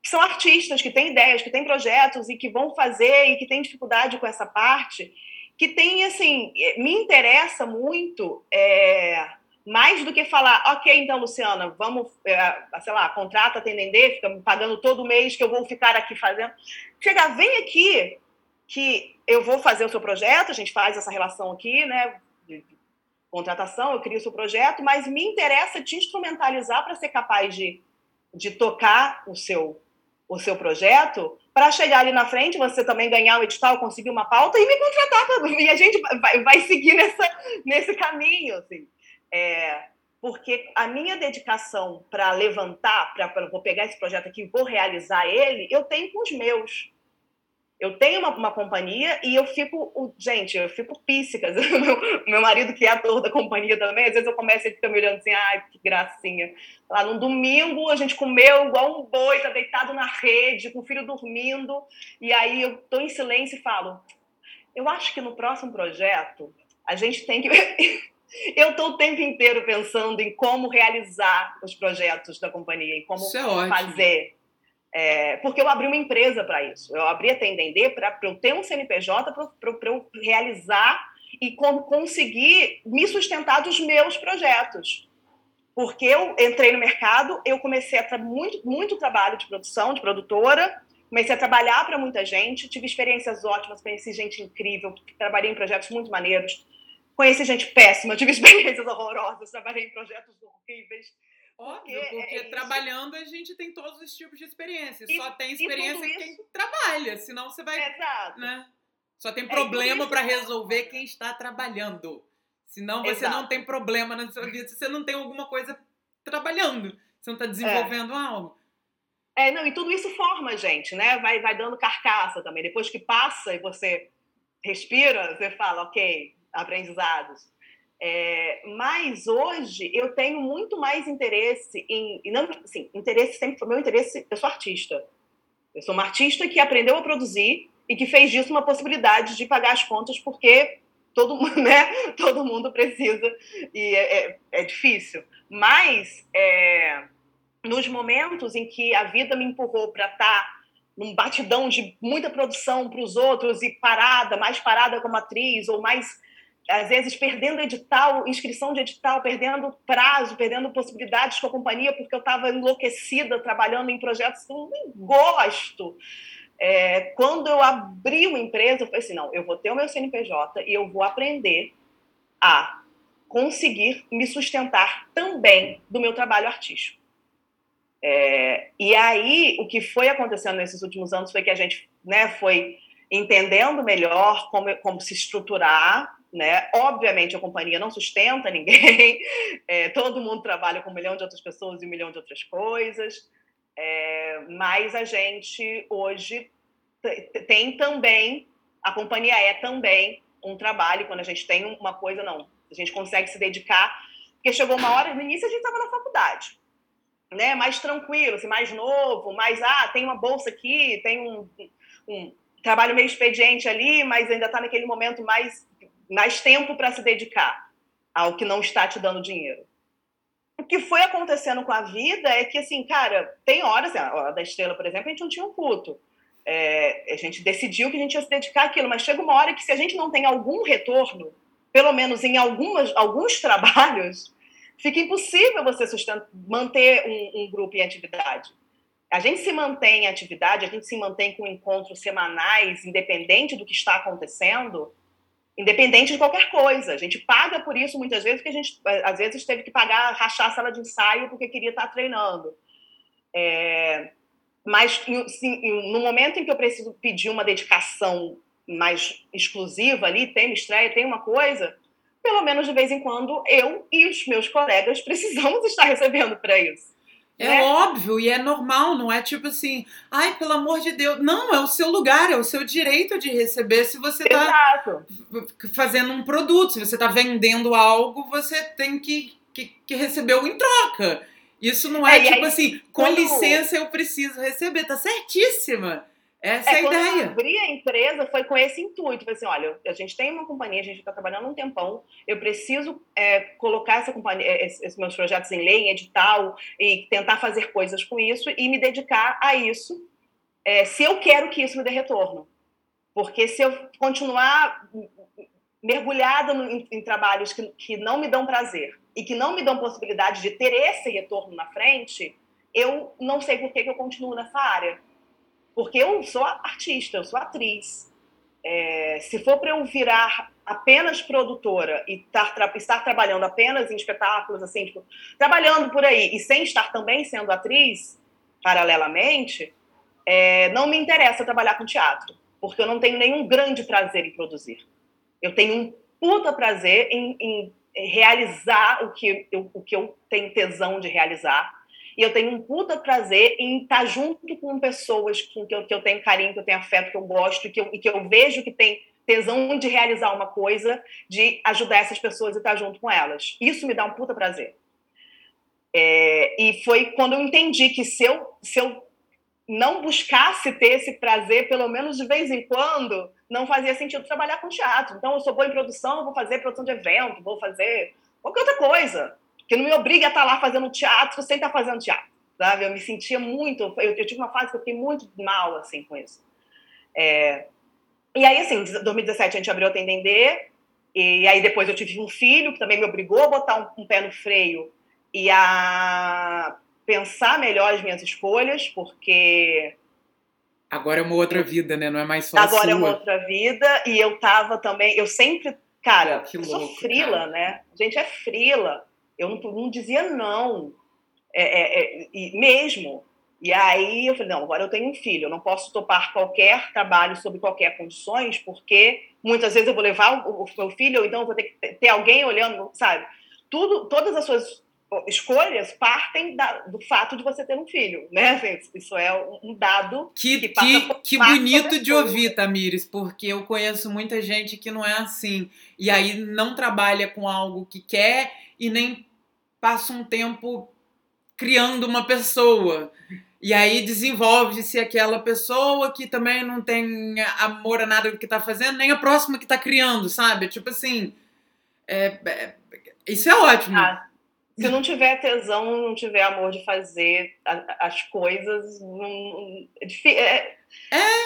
que são artistas, que têm ideias, que têm projetos e que vão fazer e que têm dificuldade com essa parte, que tem, assim, me interessa muito. É, mais do que falar, ok, então, Luciana, vamos, é, sei lá, contrata atendender, fica me pagando todo mês que eu vou ficar aqui fazendo. Chega, vem aqui, que eu vou fazer o seu projeto, a gente faz essa relação aqui, né, de contratação, eu crio o seu projeto, mas me interessa te instrumentalizar para ser capaz de, de tocar o seu, o seu projeto, para chegar ali na frente, você também ganhar o edital, conseguir uma pauta e me contratar, e a gente vai, vai seguir nessa, nesse caminho, assim. É, porque a minha dedicação para levantar, para vou pegar esse projeto aqui e vou realizar ele, eu tenho com os meus. Eu tenho uma, uma companhia e eu fico, gente, eu fico píssica. Meu, meu marido, que é ator da companhia também, às vezes eu começo a ficar me olhando assim, ai, que gracinha. Lá no domingo a gente comeu igual um boi, tá deitado na rede, com o filho dormindo, e aí eu tô em silêncio e falo, eu acho que no próximo projeto a gente tem que Eu estou o tempo inteiro pensando em como realizar os projetos da companhia, em como é fazer. É, porque eu abri uma empresa para isso. Eu abri a Tendender para eu ter um CNPJ para eu realizar e com, conseguir me sustentar dos meus projetos. Porque eu entrei no mercado, eu comecei a ter muito, muito trabalho de produção, de produtora, comecei a trabalhar para muita gente, tive experiências ótimas, conheci gente incrível, trabalhei em projetos muito maneiros, conheci gente péssima, tive experiências horrorosas, trabalhei em projetos horríveis. Óbvio, porque, porque é trabalhando a gente tem todos os tipos de experiências. Só tem experiência isso... quem trabalha, senão você vai. Exato. Né? Só tem é, problema é, para resolver quem está trabalhando. Senão você Exato. não tem problema na sua vida se você não tem alguma coisa trabalhando. Você não está desenvolvendo é. algo. É, não, e tudo isso forma a gente, né? Vai, vai dando carcaça também. Depois que passa e você respira, você fala, ok, aprendizados. É, mas hoje eu tenho muito mais interesse em. Não, assim, interesse sempre foi meu interesse. Eu sou artista. Eu sou uma artista que aprendeu a produzir e que fez disso uma possibilidade de pagar as contas, porque todo mundo, né? Todo mundo precisa e é, é, é difícil. Mas é, nos momentos em que a vida me empurrou para estar tá num batidão de muita produção para os outros e parada, mais parada como atriz ou mais às vezes perdendo edital, inscrição de edital, perdendo prazo, perdendo possibilidades com a companhia, porque eu estava enlouquecida trabalhando em projetos que eu nem gosto. É, quando eu abri uma empresa, eu falei assim: não, eu vou ter o meu CNPJ e eu vou aprender a conseguir me sustentar também do meu trabalho artístico. É, e aí, o que foi acontecendo nesses últimos anos foi que a gente né, foi entendendo melhor como, como se estruturar né? Obviamente, a companhia não sustenta ninguém, é, todo mundo trabalha com um milhão de outras pessoas e um milhão de outras coisas, é, mas a gente hoje tem também, a companhia é também um trabalho, quando a gente tem uma coisa, não, a gente consegue se dedicar, porque chegou uma hora, no início a gente estava na faculdade, né, mais tranquilo, assim, mais novo, mais, ah, tem uma bolsa aqui, tem um, um trabalho meio expediente ali, mas ainda está naquele momento mais mais tempo para se dedicar ao que não está te dando dinheiro. O que foi acontecendo com a vida é que, assim, cara, tem horas, a hora da estrela, por exemplo, a gente não tinha um culto. É, a gente decidiu que a gente ia se dedicar àquilo, mas chega uma hora que se a gente não tem algum retorno, pelo menos em algumas, alguns trabalhos, fica impossível você manter um, um grupo em atividade. A gente se mantém em atividade, a gente se mantém com encontros semanais, independente do que está acontecendo, independente de qualquer coisa. A gente paga por isso muitas vezes, porque a gente, às vezes, teve que pagar, rachar a sala de ensaio porque queria estar treinando. É, mas sim, no momento em que eu preciso pedir uma dedicação mais exclusiva ali, tem uma estreia, tem uma coisa, pelo menos de vez em quando eu e os meus colegas precisamos estar recebendo para isso. É né? óbvio e é normal, não é tipo assim, ai, pelo amor de Deus. Não, é o seu lugar, é o seu direito de receber se você está fazendo um produto, se você está vendendo algo, você tem que, que, que receber o em troca. Isso não é, é tipo aí, assim, com quando... licença eu preciso receber, tá certíssima. Essa é, é a ideia. Quando eu abri a empresa foi com esse intuito. Foi assim, olha, a gente tem uma companhia, a gente está trabalhando um tempão, eu preciso é, colocar essa companhia, é, esses meus projetos em lei, em edital, e tentar fazer coisas com isso e me dedicar a isso, é, se eu quero que isso me dê retorno. Porque se eu continuar mergulhada no, em, em, trabalhos que, que não me dão prazer e que não me dão possibilidade de ter esse retorno na frente, eu não sei por que, que eu continuo nessa área. Porque eu sou artista, eu sou atriz. É, se for para eu virar apenas produtora e tra estar trabalhando apenas em espetáculos, assim, tipo, trabalhando por aí e sem estar também sendo atriz, paralelamente, é, não me interessa trabalhar com teatro, porque eu não tenho nenhum grande prazer em produzir. Eu tenho um puta prazer em, em realizar o que, eu, o que eu tenho tesão de realizar e eu tenho um puta prazer em estar junto com pessoas com que eu, que eu tenho carinho, que eu tenho afeto, que eu gosto e que eu, e que eu vejo que tem tesão de realizar uma coisa, de ajudar essas pessoas e estar junto com elas. Isso me dá um puta prazer. É, e foi quando eu entendi que se eu, se eu não buscasse ter esse prazer, pelo menos de vez em quando, não fazia sentido trabalhar com teatro. Então, eu sou boa em produção, vou fazer produção de evento, vou fazer qualquer outra coisa que não me obriga a estar lá fazendo teatro sem estar fazendo teatro, sabe? Eu me sentia muito, eu, eu tive uma fase que eu fiquei muito mal, assim, com isso. É, e aí, assim, em 2017 a gente abriu a Tendendê, e aí depois eu tive um filho que também me obrigou a botar um, um pé no freio e a pensar melhor as minhas escolhas, porque Agora é uma outra vida, né? Não é mais só Agora é uma outra vida e eu tava também, eu sempre, cara, Que eu sou louco, frila, cara. né? A gente é frila. Eu não, não dizia não. É, é, é, e mesmo. E aí eu falei, não, agora eu tenho um filho, eu não posso topar qualquer trabalho sob qualquer condições, porque muitas vezes eu vou levar o, o meu filho, ou então eu vou ter que ter- alguém olhando, sabe? Tudo, todas as suas escolhas partem da- do fato de você ter um filho, né? Assim, Isso é um- dado Que, que passa que, que bonito de ouvir, Tamires, porque eu conheço muita gente que não é assim. E aí não trabalha com algo que quer e nem passa um tempo criando uma pessoa. E aí desenvolve-se aquela pessoa que também não tem amor a nada do que tá fazendo, nem a próxima que tá criando, sabe? Tipo assim. é- é- isso é ótimo. Ah, se não tiver tesão, não tiver amor de fazer a- as coisas, não- é difí- é-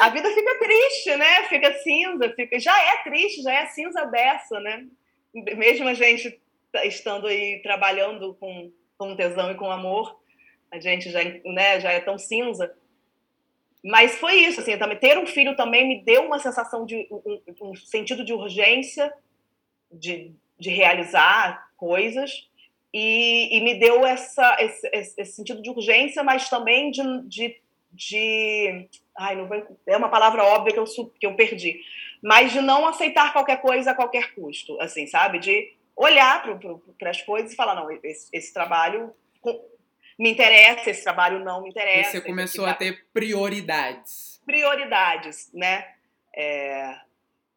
a vida fica triste, né? Fica cinza, fica, já é triste, já é cinza dessa, né? Mesmo a gente estando aí trabalhando com, com tesão e com amor, a gente já, né, já é tão cinza. Mas foi isso, assim, também ter um filho também me deu uma sensação de um, um sentido de urgência, de, de realizar coisas e, e me deu essa, esse, esse- sentido de urgência, mas também de, de, de ai, não vou, é uma palavra óbvia que eu, que eu perdi, mas de não aceitar qualquer coisa a qualquer custo, assim, sabe? De olhar para as coisas e falar, não, esse, esse trabalho me interessa, esse trabalho não me interessa. Você começou a ter prioridades. prioridades, né? É,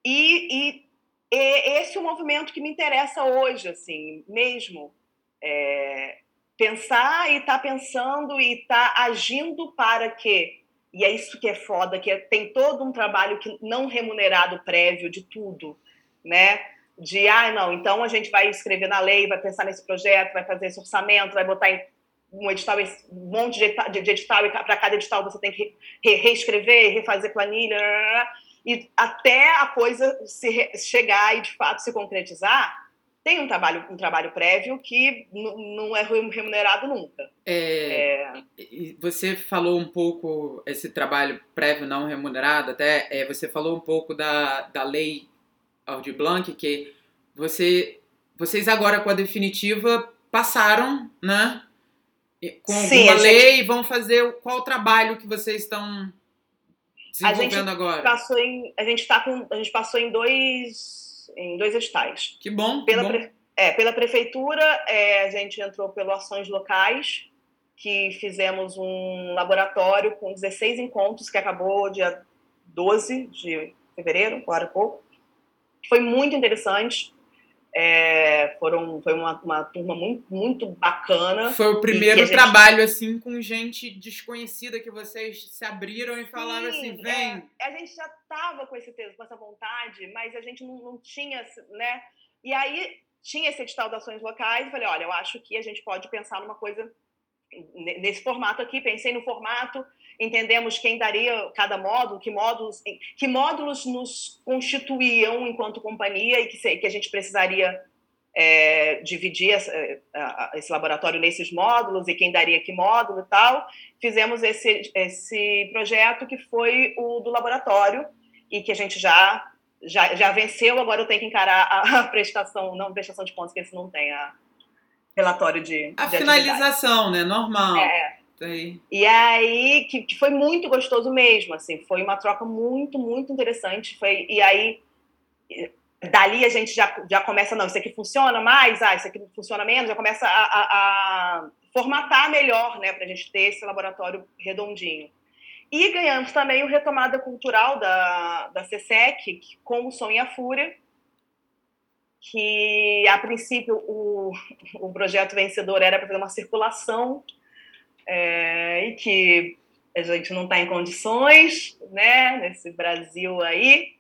e, e, e esse é o movimento que me interessa hoje, assim, mesmo. É, pensar e estar pensando e estar agindo para que, e é isso que é foda, que é- tem todo um trabalho que, não remunerado prévio de tudo, né? De, ah, não, então a gente vai escrever na lei, vai pensar nesse projeto, vai fazer esse orçamento, vai botar em um edital, um monte de edita- de de edital, e para cada edital você tem que re- reescrever, refazer planilha, e até a coisa se chegar e de fato se concretizar, tem um trabalho, um trabalho prévio que não é remunerado nunca. É, e Você falou um pouco esse trabalho prévio não remunerado, até é, você falou um pouco da, da lei Aldir Blanc, que você, vocês agora com a definitiva passaram, né? E Com Sim, alguma gente- lei, vão fazer qual o trabalho que vocês estão desenvolvendo gente agora? Passou em, a gente tá com, a gente passou em dois, em dois editais. Que bom, que Pela, bom. pre- é, pela prefeitura, é, a gente entrou pelo Ações Locais, que fizemos um laboratório com 16 encontros, que acabou dia 12 de fevereiro, agora pouco. Foi muito interessante. É, foram, foi uma, uma turma muito, muito bacana. Foi o primeiro gente- trabalho, assim, com gente desconhecida que vocês se abriram e falaram Sim, assim, vem. é, a gente já estava com esse texto, com essa vontade, mas a gente não, não tinha, né? E aí tinha esse edital de ações locais, e falei, olha, eu acho que a gente pode pensar numa coisa ne- nesse formato aqui, pensei no formato, entendemos quem daria cada módulo, que módulos, que módulos nos constituíam enquanto companhia e que, que a gente precisaria é, dividir essa- é, esse laboratório nesses módulos e quem daria que módulo e tal. Fizemos esse, esse projeto que foi o do laboratório e que a gente já já, já venceu, agora eu tenho que encarar a, a prestação, não prestação de contas, que esse não tem a relatório de, A de atividade. finalização, né? Normal. É, E aí, que, que foi muito gostoso mesmo, assim, foi uma troca muito, muito interessante. Foi, e aí, dali a gente já, já começa, não, isso aqui funciona mais, ah, isso aqui funciona menos, já começa a, a- a formatar melhor, né, para a gente ter esse laboratório redondinho. E ganhamos também o Retomada Cultural da, da CSEC, com o Som e a Fúria, que a princípio o, o projeto vencedor era para fazer uma circulação é, e que a gente não está em condições, né, nesse Brasil aí,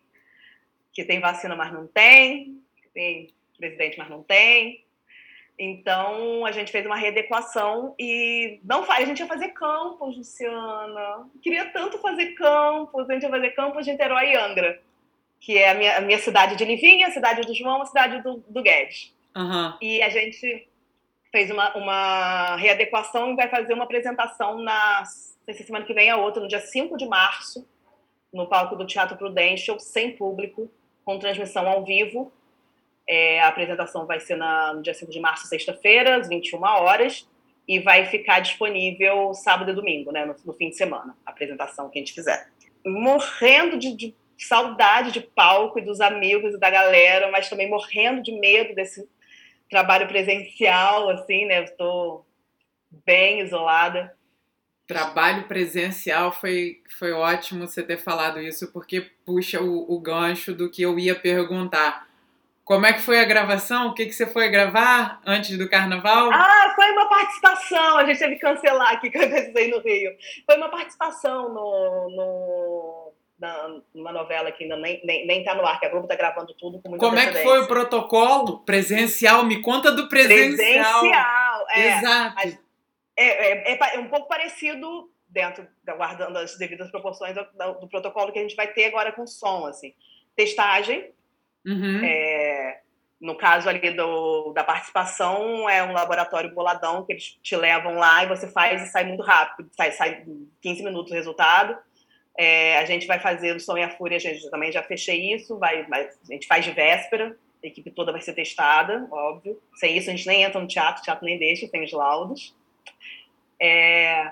que tem vacina, mas não tem, que tem presidente, mas não tem. Então, a gente fez uma readequação e não faz, a gente ia fazer campos, Luciana. Queria tanto fazer campos, a gente ia fazer campos de Niterói e Angra, que é a minha, a minha cidade de Livinha, a cidade do João, a cidade do, do Guedes. Aham. E a gente fez uma, uma readequação e vai fazer uma apresentação na se semana que vem é outra, no dia 5 de março, no palco do Teatro Prudential, sem público, com transmissão ao vivo. É, a apresentação vai ser na, no dia 5 de março, sexta-feira, às 21 horas, e vai ficar disponível sábado e domingo, né, no, no fim de semana, a apresentação que a gente fizer. Morrendo de, de saudade de palco e dos amigos e da galera, mas também morrendo de medo desse trabalho presencial, assim, né? Estou bem isolada. Trabalho presencial foi, foi ótimo você ter falado isso, porque puxa o, o gancho do que eu ia perguntar. Como é que foi a gravação? O que, que você foi gravar antes do carnaval? Ah, foi uma participação. A gente teve que cancelar aqui que eu pensei no Rio. Foi uma participação no, no na, numa novela que ainda nem, nem, nem tá no ar, que a Globo tá gravando tudo com muita Como é que foi o protocolo presencial? Me conta do presencial. Presencial, é. Exato. É, é, é, é um pouco parecido, dentro, guardando as devidas proporções do, do, protocolo que a gente vai ter agora com som, assim. Testagem, uhum. é, no caso ali do, da participação, é um laboratório boladão que eles te levam lá e você faz e sai muito rápido, sai, sai 15 minutos o resultado. É, a gente vai fazer o Som e a Fúria, a gente também já fechei isso, vai, vai, a gente faz de véspera, a equipe toda vai ser testada, óbvio. Sem isso a gente nem entra no teatro, o teatro nem deixa, tem os laudos. É,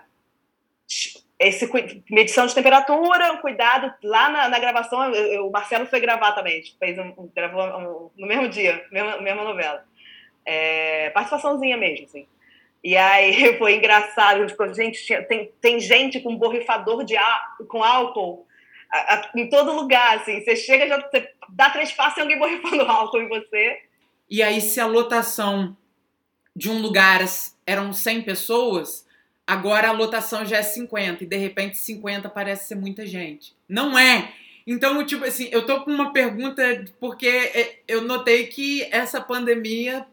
esse, medição de temperatura, cuidado lá na, na gravação, eu, o Marcelo foi gravar também, fez um, gravou um, no mesmo dia, mesma, mesma novela. É, participaçãozinha mesmo, assim. E aí foi engraçado, tipo, gente, tem, tem gente com borrifador de com álcool a, a, em todo lugar, assim. Você chega, já você dá três passos e alguém borrifando álcool em você. E aí, se a lotação de um lugar eram 100 pessoas, agora a lotação já é 50, e de repente 50 parece ser muita gente. Não é! Então, tipo assim, eu tô com uma pergunta porque é, eu notei que essa pandemia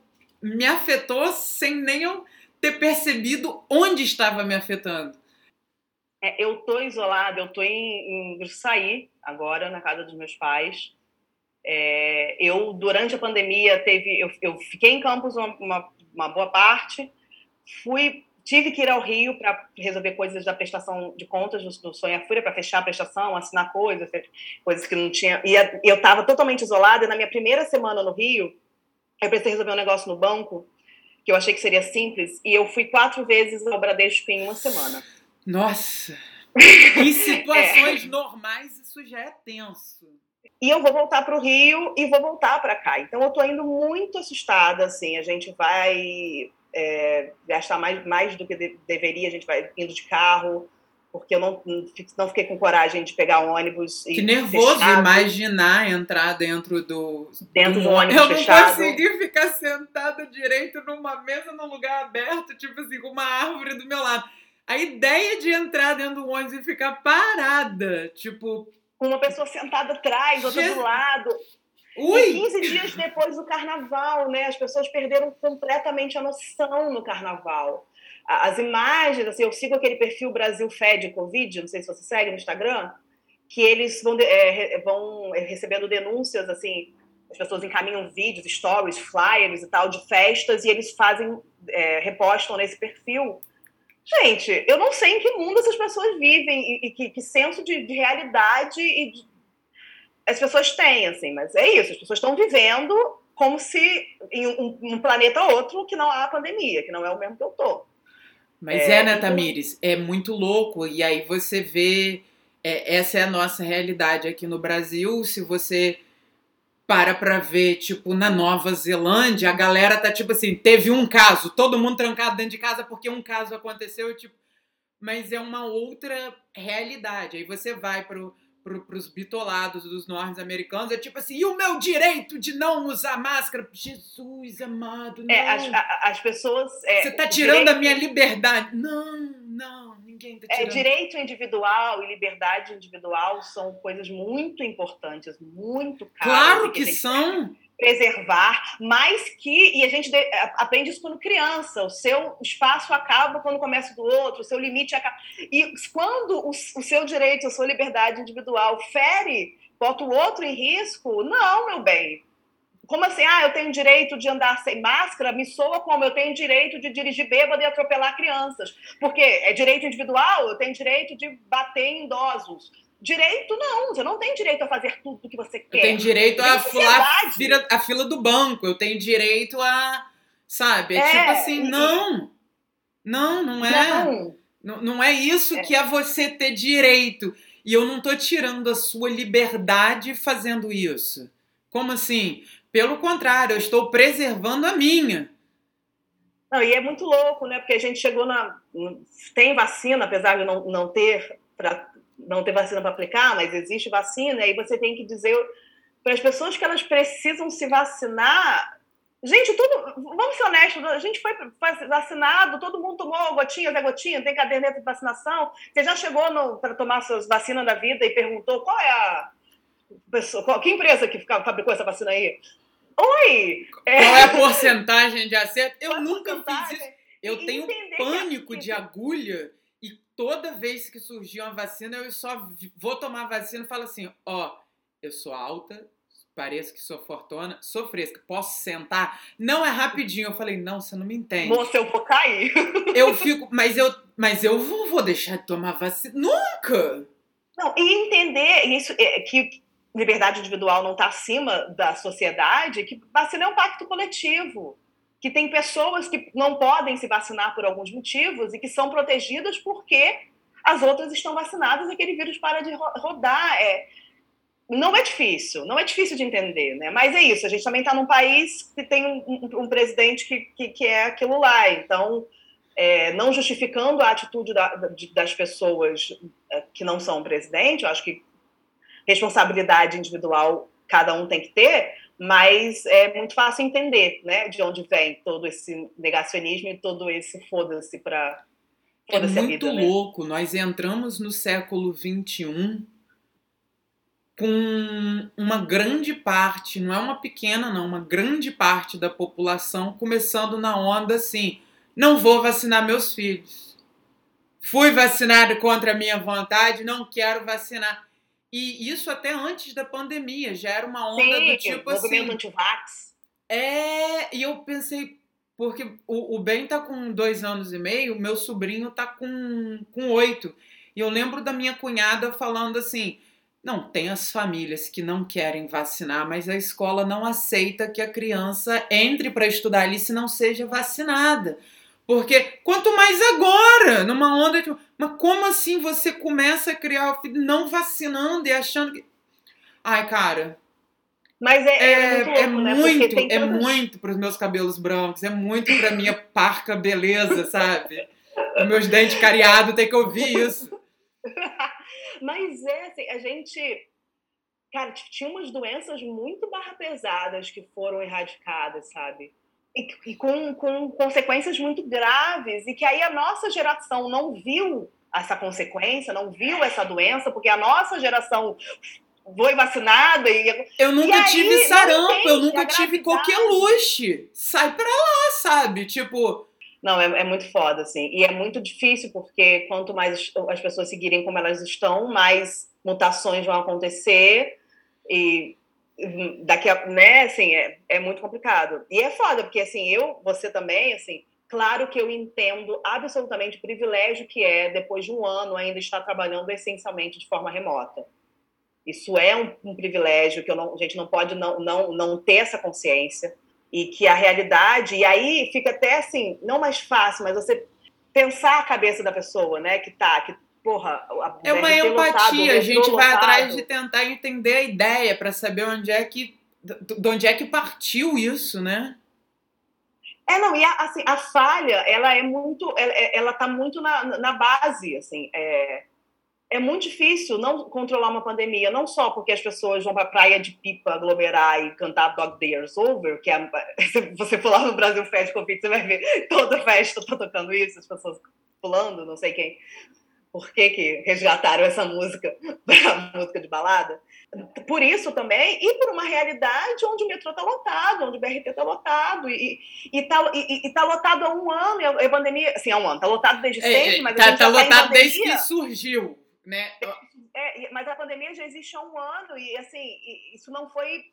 me afetou sem nem eu ter percebido onde estava me afetando. É, eu tô isolada, eu tô em, em Gruçaí agora, na casa dos meus pais. É, eu, durante a pandemia, teve, eu, eu fiquei em Campos uma, uma, uma, boa parte, fui, tive que ir ao Rio para resolver coisas da prestação de contas do, do Sonha Fúria, para fechar a prestação, assinar coisas, coisas que não tinha. E eu estava totalmente isolada, na minha primeira semana no Rio, eu precisei resolver um negócio no banco, que eu achei que seria simples, e eu fui quatro vezes ao Bradesco em uma semana. Nossa! Em situações é. normais, isso já é tenso. E eu vou voltar para o Rio e vou voltar para cá. Então, eu estou indo muito assustada, assim, a gente vai é, gastar mais, mais do que de, deveria, a gente vai indo de carro, porque eu não, não fiquei com coragem de pegar um ônibus. Que nervoso fechado. imaginar entrar dentro do. Dentro do, do ônibus. Eu não fechado. consegui ficar sentada direito numa mesa num lugar aberto, tipo assim, com uma árvore do meu lado. A ideia de entrar dentro do ônibus e ficar parada, tipo. Com uma pessoa sentada atrás, outra do lado. Ui. E 15 dias depois do carnaval, né? As pessoas perderam completamente a noção no carnaval as imagens, assim, eu sigo aquele perfil Brasil Fed Covid, não sei se você segue no Instagram, que eles vão, é, vão recebendo denúncias, assim, as pessoas encaminham vídeos, stories, flyers e tal de festas e eles fazem, é, repostam nesse perfil. Gente, eu não sei em que mundo essas pessoas vivem e, e que, que, senso de, de realidade e de... as pessoas têm, assim, mas é isso, as pessoas estão vivendo como se em um, um planeta outro que não há pandemia, que não é o mesmo que eu tô. Mas é, é né, Tamires? É muito louco. E aí você vê. É, essa é a nossa realidade aqui no Brasil. Se você para pra ver, tipo, na Nova Zelândia, a galera tá tipo assim: teve um caso, todo mundo trancado dentro de casa porque um caso aconteceu, tipo. Mas é uma outra realidade. Aí você vai pro para os bitolados dos norte-americanos, é tipo assim, e o meu direito de não usar máscara? Jesus amado, não. É, as, as pessoas... É, Você tá tirando direito... a minha liberdade. Não, não, ninguém tá é, tirando. É, direito individual e liberdade individual são coisas muito importantes, muito caras. Claro que, que são preservar, mas que, e a gente aprende isso quando criança, o seu espaço acaba quando começa do outro, o seu limite acaba. E quando o, o seu direito, a sua liberdade individual fere, bota o outro em risco, não, meu bem. Como assim? Ah, eu tenho direito de andar sem máscara? Me soa como eu tenho direito de dirigir bêbado e atropelar crianças. Porque é direito individual, eu tenho direito de bater em idosos Direito não, você não tem direito a fazer tudo o que você quer. Eu tenho direito a fila, a fila do banco, eu tenho direito a. Sabe? É, é tipo assim, e... não. Não, não é. Não, não, não é isso é. que é você ter direito. E eu não tô tirando a sua liberdade fazendo isso. Como assim? Pelo contrário, eu estou preservando a minha. Não, e é muito louco, né? Porque a gente chegou na. Tem vacina, apesar de não, não ter para não ter vacina para aplicar, mas existe vacina, e você tem que dizer para as pessoas que elas precisam se vacinar. Gente, tudo. Vamos ser honestos, a gente foi vacinado, todo mundo tomou gotinha, Zé Gotinha, tem caderneta de vacinação. Você já chegou para tomar suas vacinas da vida e perguntou qual é a pessoa, qual, que empresa que fabricou essa vacina aí? Oi! É... Qual é a porcentagem de acerto? Eu Qual nunca fiz isso. Eu e tenho pânico de agulha toda vez que surgir uma vacina, eu só vou tomar vacina e falo assim: ó, eu sou alta, pareço que sou fortuna, sou fresca, posso sentar? Não é rapidinho. Eu falei, não, você não me entende. Moça, eu vou cair. Eu fico, mas eu, mas eu vou, vou deixar de tomar vacina. Nunca! Não, e entender isso, é, que liberdade individual não está acima da sociedade, que vacina é um pacto coletivo, que tem pessoas que não podem se vacinar por alguns motivos e que são protegidas porque as outras estão vacinadas e aquele vírus para de rodar. É, não é difícil, não é difícil de entender, né? Mas é isso, a gente também está num país que tem um, um, um presidente que, que, que, é aquilo lá, então, é, não justificando a atitude da, das pessoas é, que não são presidente, eu acho que responsabilidade individual cada um tem que ter, mas é muito fácil entender, né, de onde vem todo esse negacionismo e todo esse foda-se para é muito vida, né? louco. Né? Nós entramos no século 21 com uma grande parte, não é uma pequena, não, uma grande parte da população começando na onda assim: não vou vacinar meus filhos. Fui vacinado contra a minha vontade, não quero vacinar. E isso até antes da pandemia, já era uma onda Sim, do tipo assim. Movimento anti-vax. É, e eu pensei, porque o, o Ben tá com dois anos e meio, meu sobrinho tá com, com oito. E eu lembro da minha cunhada falando assim: não, tem as famílias que não querem vacinar, mas a escola não aceita que a criança entre para estudar ali se não seja vacinada. Porque quanto mais agora, numa onda de. Mas como assim você começa a criar o filho não vacinando e achando que. Ai, cara. Mas é, é, é muito, louco, é né? muito, é todos... muito para os meus cabelos brancos, é muito para minha parca beleza, sabe? Os meus dentes cariados tem que ouvir isso. Mas é assim, a gente. Cara, tinha umas doenças muito barra pesadas que foram erradicadas, sabe? E, e com, com consequências muito graves, e que aí a nossa geração não viu essa consequência, não viu essa doença, porque a nossa geração foi vacinada e. Eu nunca e tive aí, sarampo, eu nunca tive qualquer luxo. Sai pra lá, sabe? Tipo. Não, é, é, muito foda, assim. E é muito difícil, porque quanto mais as pessoas seguirem como elas estão, mais mutações vão acontecer. E daqui a, né, assim, é, é muito complicado. E é foda, porque assim, eu, você também, assim, claro que eu entendo absolutamente o privilégio que é, depois de um ano, ainda estar trabalhando essencialmente de forma remota. Isso é um, um privilégio que não, a gente não pode não, não, não ter essa consciência e que a realidade, e aí fica até assim, não mais fácil, mas você pensar a cabeça da pessoa, né, que tá, que porra, é uma empatia. a gente vai atrás de tentar entender a ideia para saber onde é que de onde é que partiu isso, né? É, não, e a, assim, a falha, ela é muito, ela, é, ela tá muito na, na base, assim, é, é muito difícil não controlar uma pandemia, não só porque as pessoas vão para a praia de pipa aglomerar e cantar Dog Days Over, que é, se você for lá no Brasil Fest Covid, você vai ver toda festa tá tocando isso, as pessoas pulando, não sei quem por que, que resgataram essa música para música de balada. Por isso também, e por uma realidade onde o metrô está lotado, onde o BRT está lotado, e está e, e tá lotado há um ano, e a pandemia, assim, há um ano, está lotado desde é, sempre, é, mas tá, a gente tá, tá lotado desde que surgiu, né? É, mas a pandemia já existe há um ano, e assim, isso não foi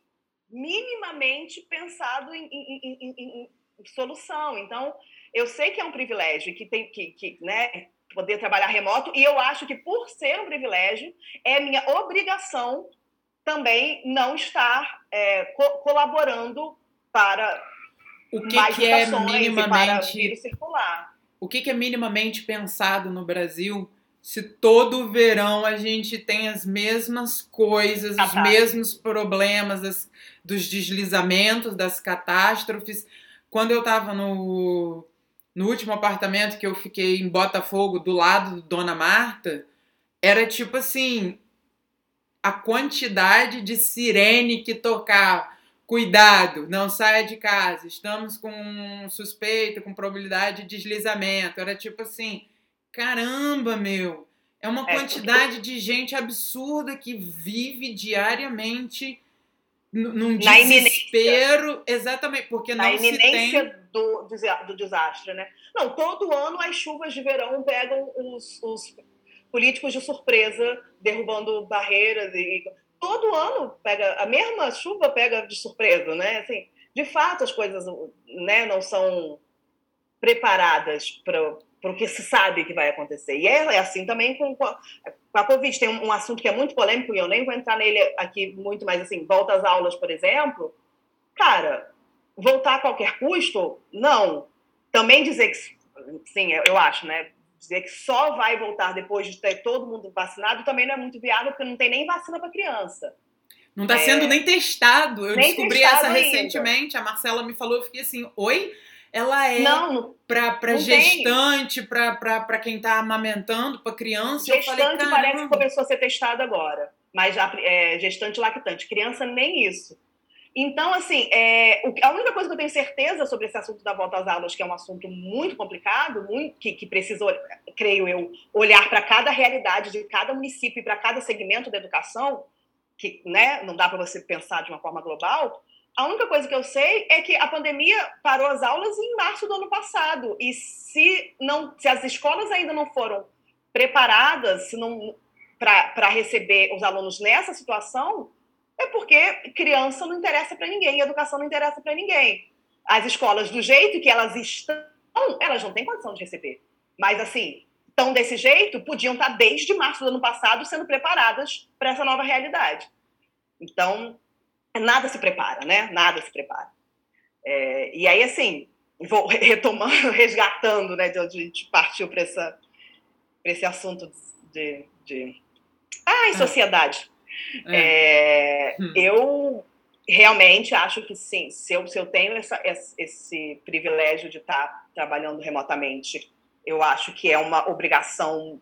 minimamente pensado em, em, em, em solução. Então, eu sei que é um privilégio, que tem que, que né, poder trabalhar remoto, e eu acho que por ser um privilégio, é minha obrigação também não estar é, co colaborando para o que, mais que é minimamente circular. O que, que é minimamente pensado no Brasil se todo verão a gente tem as mesmas coisas, os mesmos problemas das, dos deslizamentos, das catástrofes. Quando eu estava no, no último apartamento que eu fiquei em Botafogo, do lado do Dona Marta, era tipo assim: a quantidade de sirene que tocava. Cuidado, não saia de casa. Estamos com um suspeito, com probabilidade de deslizamento. Era tipo assim: caramba, meu. É uma é, quantidade de gente absurda que vive diariamente num na desespero. Exatamente, porque na não se tem... do, do desastre, né? Não, todo ano as chuvas de verão pegam os, os políticos de surpresa, derrubando barreiras e todo ano pega a mesma chuva pega de surpresa, né? Assim, de fato as coisas, né, não são preparadas para o que se sabe que vai acontecer. E é, é assim também com, com a Covid. Tem um, um, assunto que é muito polêmico e eu nem vou entrar nele aqui muito, mas assim, volta às aulas, por exemplo. Cara, voltar a qualquer custo? Não. Também dizer que, sim, eu acho, né? Dizer que só vai voltar depois de ter todo mundo vacinado também não é muito viável, porque não tem nem vacina para criança. Não está é... sendo nem testado. Eu nem descobri testado essa ainda. recentemente. A Marcela me falou, eu fiquei assim, oi? ela é para gestante, para quem está amamentando, para criança. Gestante falei, parece que começou a ser testado agora, mas já é, gestante lactante. Criança, nem isso. Então, assim, é, a única coisa que eu tenho certeza sobre esse assunto da volta às aulas, que é um assunto muito complicado, muito, que, que precisa, creio eu, olhar para cada realidade de cada município e para cada segmento da educação, que né, não dá para você pensar de uma forma global, a única coisa que eu sei é que a pandemia parou as aulas em março do ano passado. E se, não, se as escolas ainda não foram preparadas para receber os alunos nessa situação, é porque criança não interessa para ninguém, educação não interessa para ninguém. As escolas, do jeito que elas estão, elas não têm condição de receber. Mas, assim, estão desse jeito, podiam estar desde março do ano passado sendo preparadas para essa nova realidade. Então, nada se prepara, né? Nada se prepara. É, e aí, assim, vou retomando, resgatando, né, de onde a gente partiu para esse assunto de, de... Ah, em ah. sociedade. É. É, hum. Eu realmente acho que sim, se eu, se eu tenho essa, esse privilégio de estar trabalhando remotamente, eu acho que é uma obrigação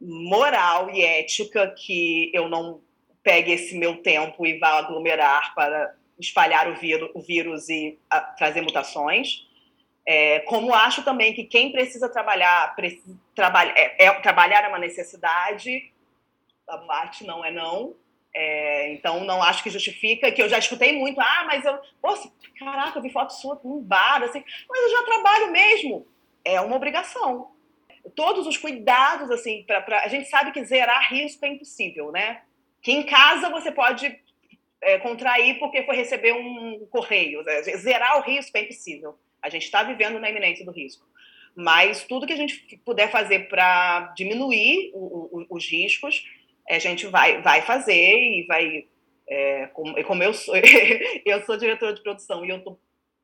moral e ética que eu não pegue esse meu tempo e vá aglomerar para espalhar o, vírus, o vírus e a, trazer mutações. É, como acho também que quem precisa trabalhar, precisa, trabalha, é, é, trabalhar é uma necessidade, a parte não é não. É, então, não acho que justifica, que eu já escutei muito, ah, mas eu, poxa, caraca, eu vi foto sua num bar, assim, mas eu já trabalho mesmo. É uma obrigação. Todos os cuidados, assim, para a gente sabe que zerar risco é impossível, né? que em casa você pode é, contrair porque foi receber um correio. Né? Zerar o risco é impossível. A gente está vivendo na iminência do risco. Mas tudo que a gente puder fazer para diminuir o, o, os riscos, a gente vai, vai fazer e vai. É, como, como eu sou, eu sou diretora de produção e eu estou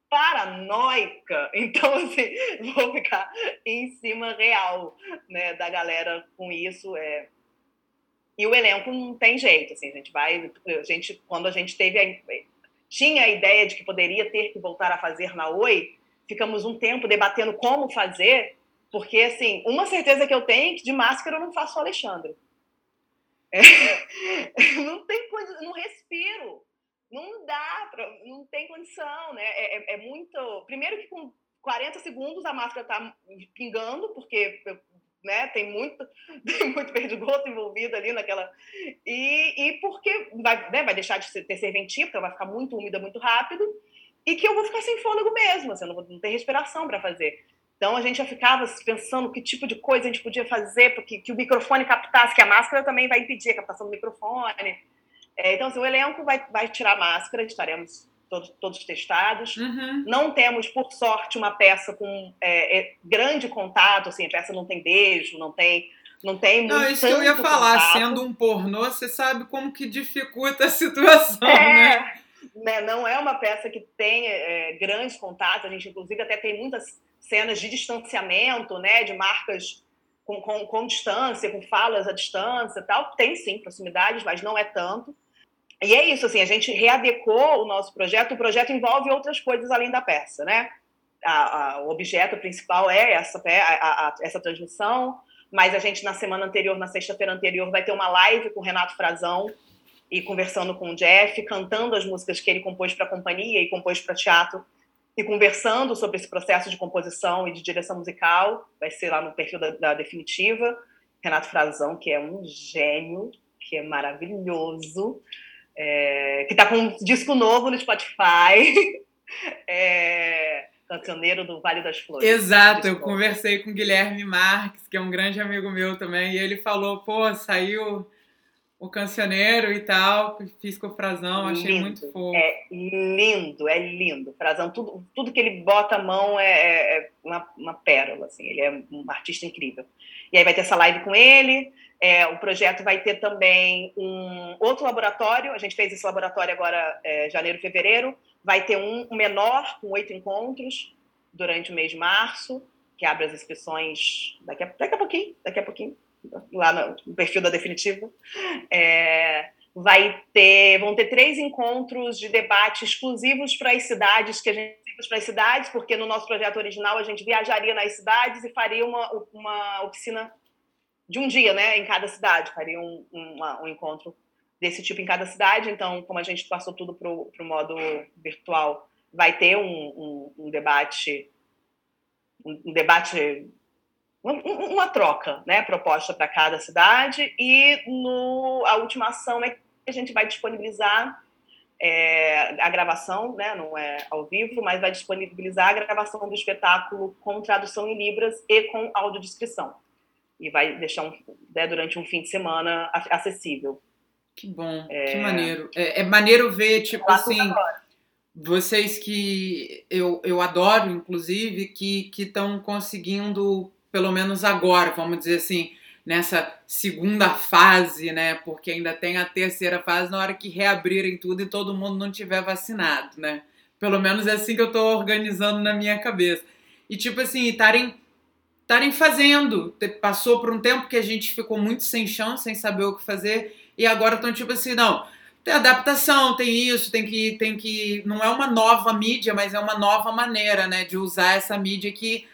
paranoica, então assim, vou ficar em cima real né, da galera com isso. É, e o elenco não tem jeito, assim, a gente vai, a gente, quando a gente teve a, tinha a ideia de que poderia ter que voltar a fazer na Oi, ficamos um tempo debatendo como fazer, porque, assim, uma certeza que eu tenho é que de máscara eu não faço o Alexandre. É, não tem coisa, não respiro, não dá, pra, não tem condição, né? É, é, é muito. Primeiro que com 40 segundos a máscara tá pingando, porque né? Tem muito, tem muito perdigoto envolvido ali naquela. E, e porque vai, né, vai deixar de ter serventia, porque ela vai ficar muito úmida muito rápido, e que eu vou ficar sem fôlego mesmo, assim, eu não vou não ter respiração para fazer. Então a gente já ficava pensando que tipo de coisa a gente podia fazer para que, que, o microfone captasse, que a máscara também vai impedir a captação do microfone. É, então, assim, o elenco vai, vai tirar a máscara, estaremos todos, todos testados. Uhum. Não temos, por sorte, uma peça com é, é, grande contato, assim, a peça não tem beijo, não tem não tem muito Não, isso que eu ia falar, contato. sendo um pornô, você sabe como que dificulta a situação, é, né? né? Não é uma peça que tem é, grandes contatos, a gente inclusive até tem muitas cenas de distanciamento, né, de marcas com, com, com distância, com falas à distância tal. Tem sim proximidades, mas não é tanto. E é isso, assim, a gente readecou o nosso projeto. O projeto envolve outras coisas além da peça, né? A, a, o objeto principal é essa, a, essa transmissão, mas a gente, na semana anterior, na sexta-feira anterior, vai ter uma live com o Renato Frazão e conversando com o Jeff, cantando as músicas que ele compôs para a companhia e compôs para teatro e conversando sobre esse processo de composição e de direção musical. Vai ser lá no perfil da, da Definitiva. Renato Frazão, que é um gênio, que é maravilhoso é, que está com um disco novo no Spotify. é, cancioneiro do Vale das Flores. Exato, eu conversei com o Guilherme Marques, que é um grande amigo meu também, e ele falou, pô, saiu o cancioneiro e tal, fiz com o Frazão, achei lindo, muito fofo. É lindo, é lindo. Frazão, tudo, tudo que ele bota a mão é, é, é uma, uma pérola, assim, ele é um artista incrível. E aí vai ter essa live com ele, é, o projeto vai ter também um outro laboratório, a gente fez esse laboratório agora é, janeiro, fevereiro, vai ter um menor com oito encontros durante o mês de março, que abre as inscrições daqui a, daqui a pouquinho, daqui a pouquinho, lá no, perfil da Definitiva. É, vai ter, vão ter três encontros de debate exclusivos para as cidades que a gente para as cidades, porque no nosso projeto original a gente viajaria nas cidades e faria uma, uma oficina de um dia, né, em cada cidade, faria um, um, um encontro desse tipo em cada cidade. Então, como a gente passou tudo para o modo virtual, vai ter um, um debate, um, debate, uma troca, né, proposta para cada cidade. E no, a última ação é que a gente vai disponibilizar é, a gravação, né, não é ao vivo, mas vai disponibilizar a gravação do espetáculo com tradução em libras e com audiodescrição e vai deixar um, né, durante um fim de semana acessível. Que bom, é... que maneiro. É, é maneiro ver, tipo assim, vocês que eu, eu adoro, inclusive, que estão conseguindo, pelo menos agora, vamos dizer assim, nessa segunda fase, né? Porque ainda tem a terceira fase na hora que reabrirem tudo e todo mundo não tiver vacinado, né? Pelo menos é assim que eu tô organizando na minha cabeça. E tipo assim, estarem estarem fazendo. Passou por um tempo que a gente ficou muito sem chão, sem saber o que fazer, e agora estão tipo assim, não, tem adaptação, tem isso, tem que, tem que. Não é uma nova mídia, mas é uma nova maneira, né, de usar essa mídia que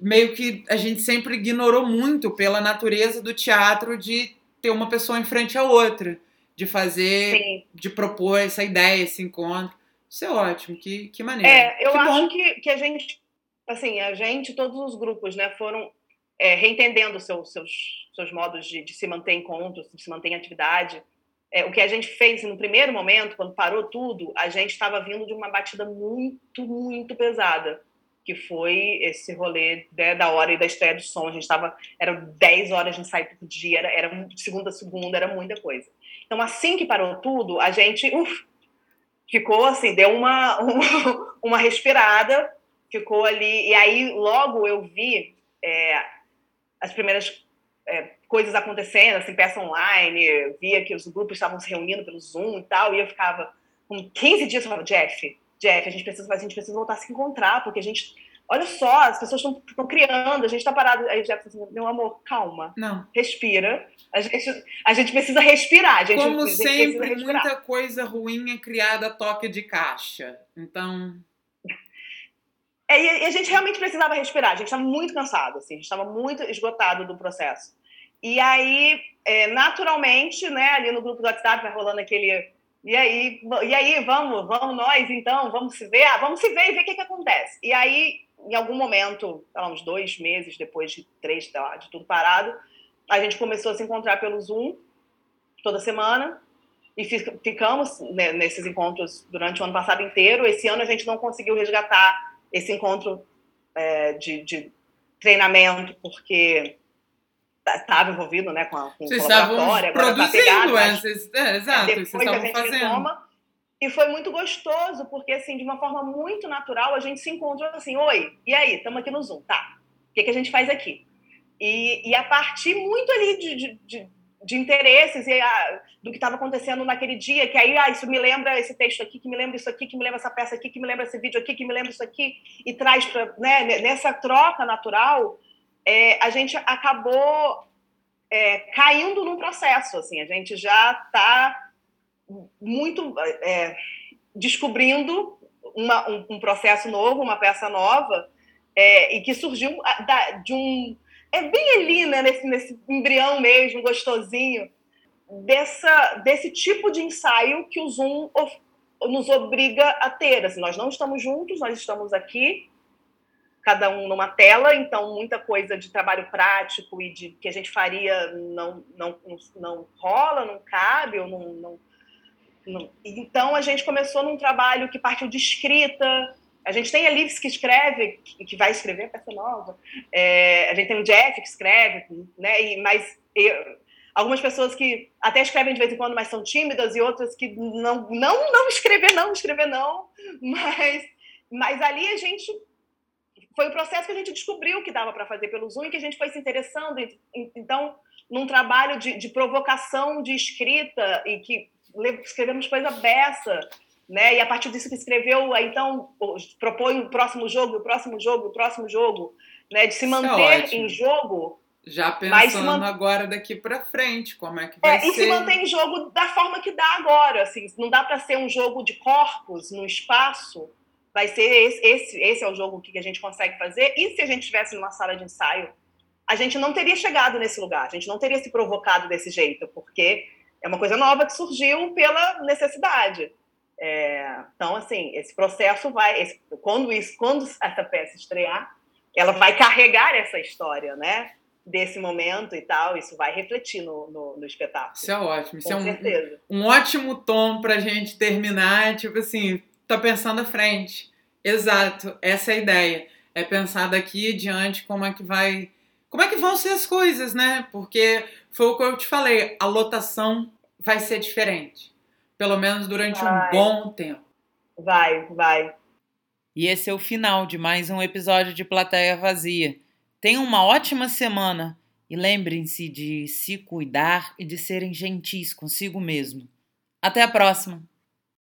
meio que a gente sempre ignorou muito pela natureza do teatro de ter uma pessoa em frente à outra, de fazer, Sim. de propor essa ideia, esse encontro. Isso é ótimo, que, que maneiro. É, eu que acho bom. Que, que a gente assim, a gente, todos os grupos, né, foram é, reentendendo seus, seus, seus modos de, de, se manter em encontros, de se manter em atividade. É, o que a gente fez no primeiro momento, quando parou tudo, a gente estava vindo de uma batida muito, muito pesada, que foi esse rolê né, da hora e da estreia do som. A gente estava, eram 10 horas de ensaio por dia, era, era segunda a segunda, era muita coisa. Então, assim que parou tudo, a gente uf, ficou assim, deu uma, uma, uma respirada, ficou ali. E aí, logo eu vi é, as primeiras é, coisas acontecendo, assim, peça online, via que os grupos estavam se reunindo pelo Zoom e tal, e eu ficava com 15 dias, falava, Jeff, Jeff, a gente precisa a gente precisa voltar a se encontrar, porque a gente. Olha só, as pessoas estão criando, a gente está parado. Aí o Jeff assim, meu amor, calma. Não. Respira. A gente, a gente precisa respirar. A gente, Como a gente sempre, muita coisa ruim é criada a toque de caixa. Então. É, e a gente realmente precisava respirar, a gente estava muito cansado, assim, a gente estava muito esgotado do processo. E aí, é, naturalmente, né, ali no grupo do WhatsApp vai rolando aquele. E aí, e aí, vamos, vamos nós então, vamos se ver, ah, vamos se ver e ver o que, que acontece. E aí, em algum momento, lá, uns dois meses depois de três, lá, de tudo parado, a gente começou a se encontrar pelo Zoom toda semana e ficamos né, nesses encontros durante o ano passado inteiro. Esse ano a gente não conseguiu resgatar esse encontro é, de, de, treinamento, porque estava envolvido né, com, a, com vocês o laboratório, agora está pegado. É, vocês, é, exato, depois vocês a gente fazendo. retoma. E foi muito gostoso, porque, assim, de uma forma muito natural, a gente se encontrou assim, oi, e aí, estamos aqui no Zoom, tá? O que, que a gente faz aqui? E, e a partir muito ali de, de, de, de interesses e a, do que estava acontecendo naquele dia, que aí, ah, isso me lembra esse texto aqui, que me lembra isso aqui, que me lembra essa peça aqui, que me lembra esse vídeo aqui, que me lembra isso aqui, e traz para, né, nessa troca natural, é, a gente acabou é, caindo num processo, assim, a gente já está muito é, descobrindo uma, um, um, processo novo, uma peça nova, é, e que surgiu da, de um. É bem ali, né, nesse, nesse embrião mesmo, gostosinho, dessa, desse tipo de ensaio que o Zoom of, nos obriga a ter. Assim, nós não estamos juntos, nós estamos aqui, cada um numa tela, então muita coisa de trabalho prático e de que a gente faria não, não, não rola, não cabe, ou não, não então a gente começou num trabalho que partiu de escrita. A gente tem a Lives que escreve, que vai escrever a peça nova. É, a gente tem o Jeff que escreve, né? E, mas eu, algumas pessoas que até escrevem de vez em quando, mas são tímidas, e outras que não, não, não escrever, não, escrever não. Mas, mas ali a gente foi o processo que a gente descobriu que dava para fazer pelo Zoom e que a gente foi se interessando. Então, num trabalho de, de provocação de escrita e que escrevemos coisa beça, né? E a partir disso que escreveu, então propõe o próximo jogo, o próximo jogo, o próximo jogo, né? De se é manter é em jogo. Já pensando agora daqui para frente, como é que vai é, ser? E se manter em jogo da forma que dá agora, assim, não dá para ser um jogo de corpos no espaço. Vai ser esse, esse, esse é o jogo que a gente consegue fazer. E se a gente estivesse numa sala de ensaio, a gente não teria chegado nesse lugar, a gente não teria se provocado desse jeito, porque é uma coisa nova que surgiu pela necessidade. É, então, assim, esse processo vai, esse, quando isso, quando essa peça estrear, ela vai carregar essa história, né? Desse momento e tal, isso vai refletir no, no, no espetáculo. Isso é ótimo. Isso Com é um, certeza. um ótimo tom pra gente terminar, tipo assim, tá pensando à frente. Exato, essa é a ideia. É pensar daqui adiante como é que vai. Como é que vão ser as coisas, né? Porque foi o que eu te falei, a lotação vai ser diferente. Pelo menos durante vai. um bom tempo. Vai, vai. E esse é o final de mais um episódio de Plateia Vazia. Tenham uma ótima semana e lembrem-se de se cuidar e de serem gentis consigo mesmo. Até a próxima!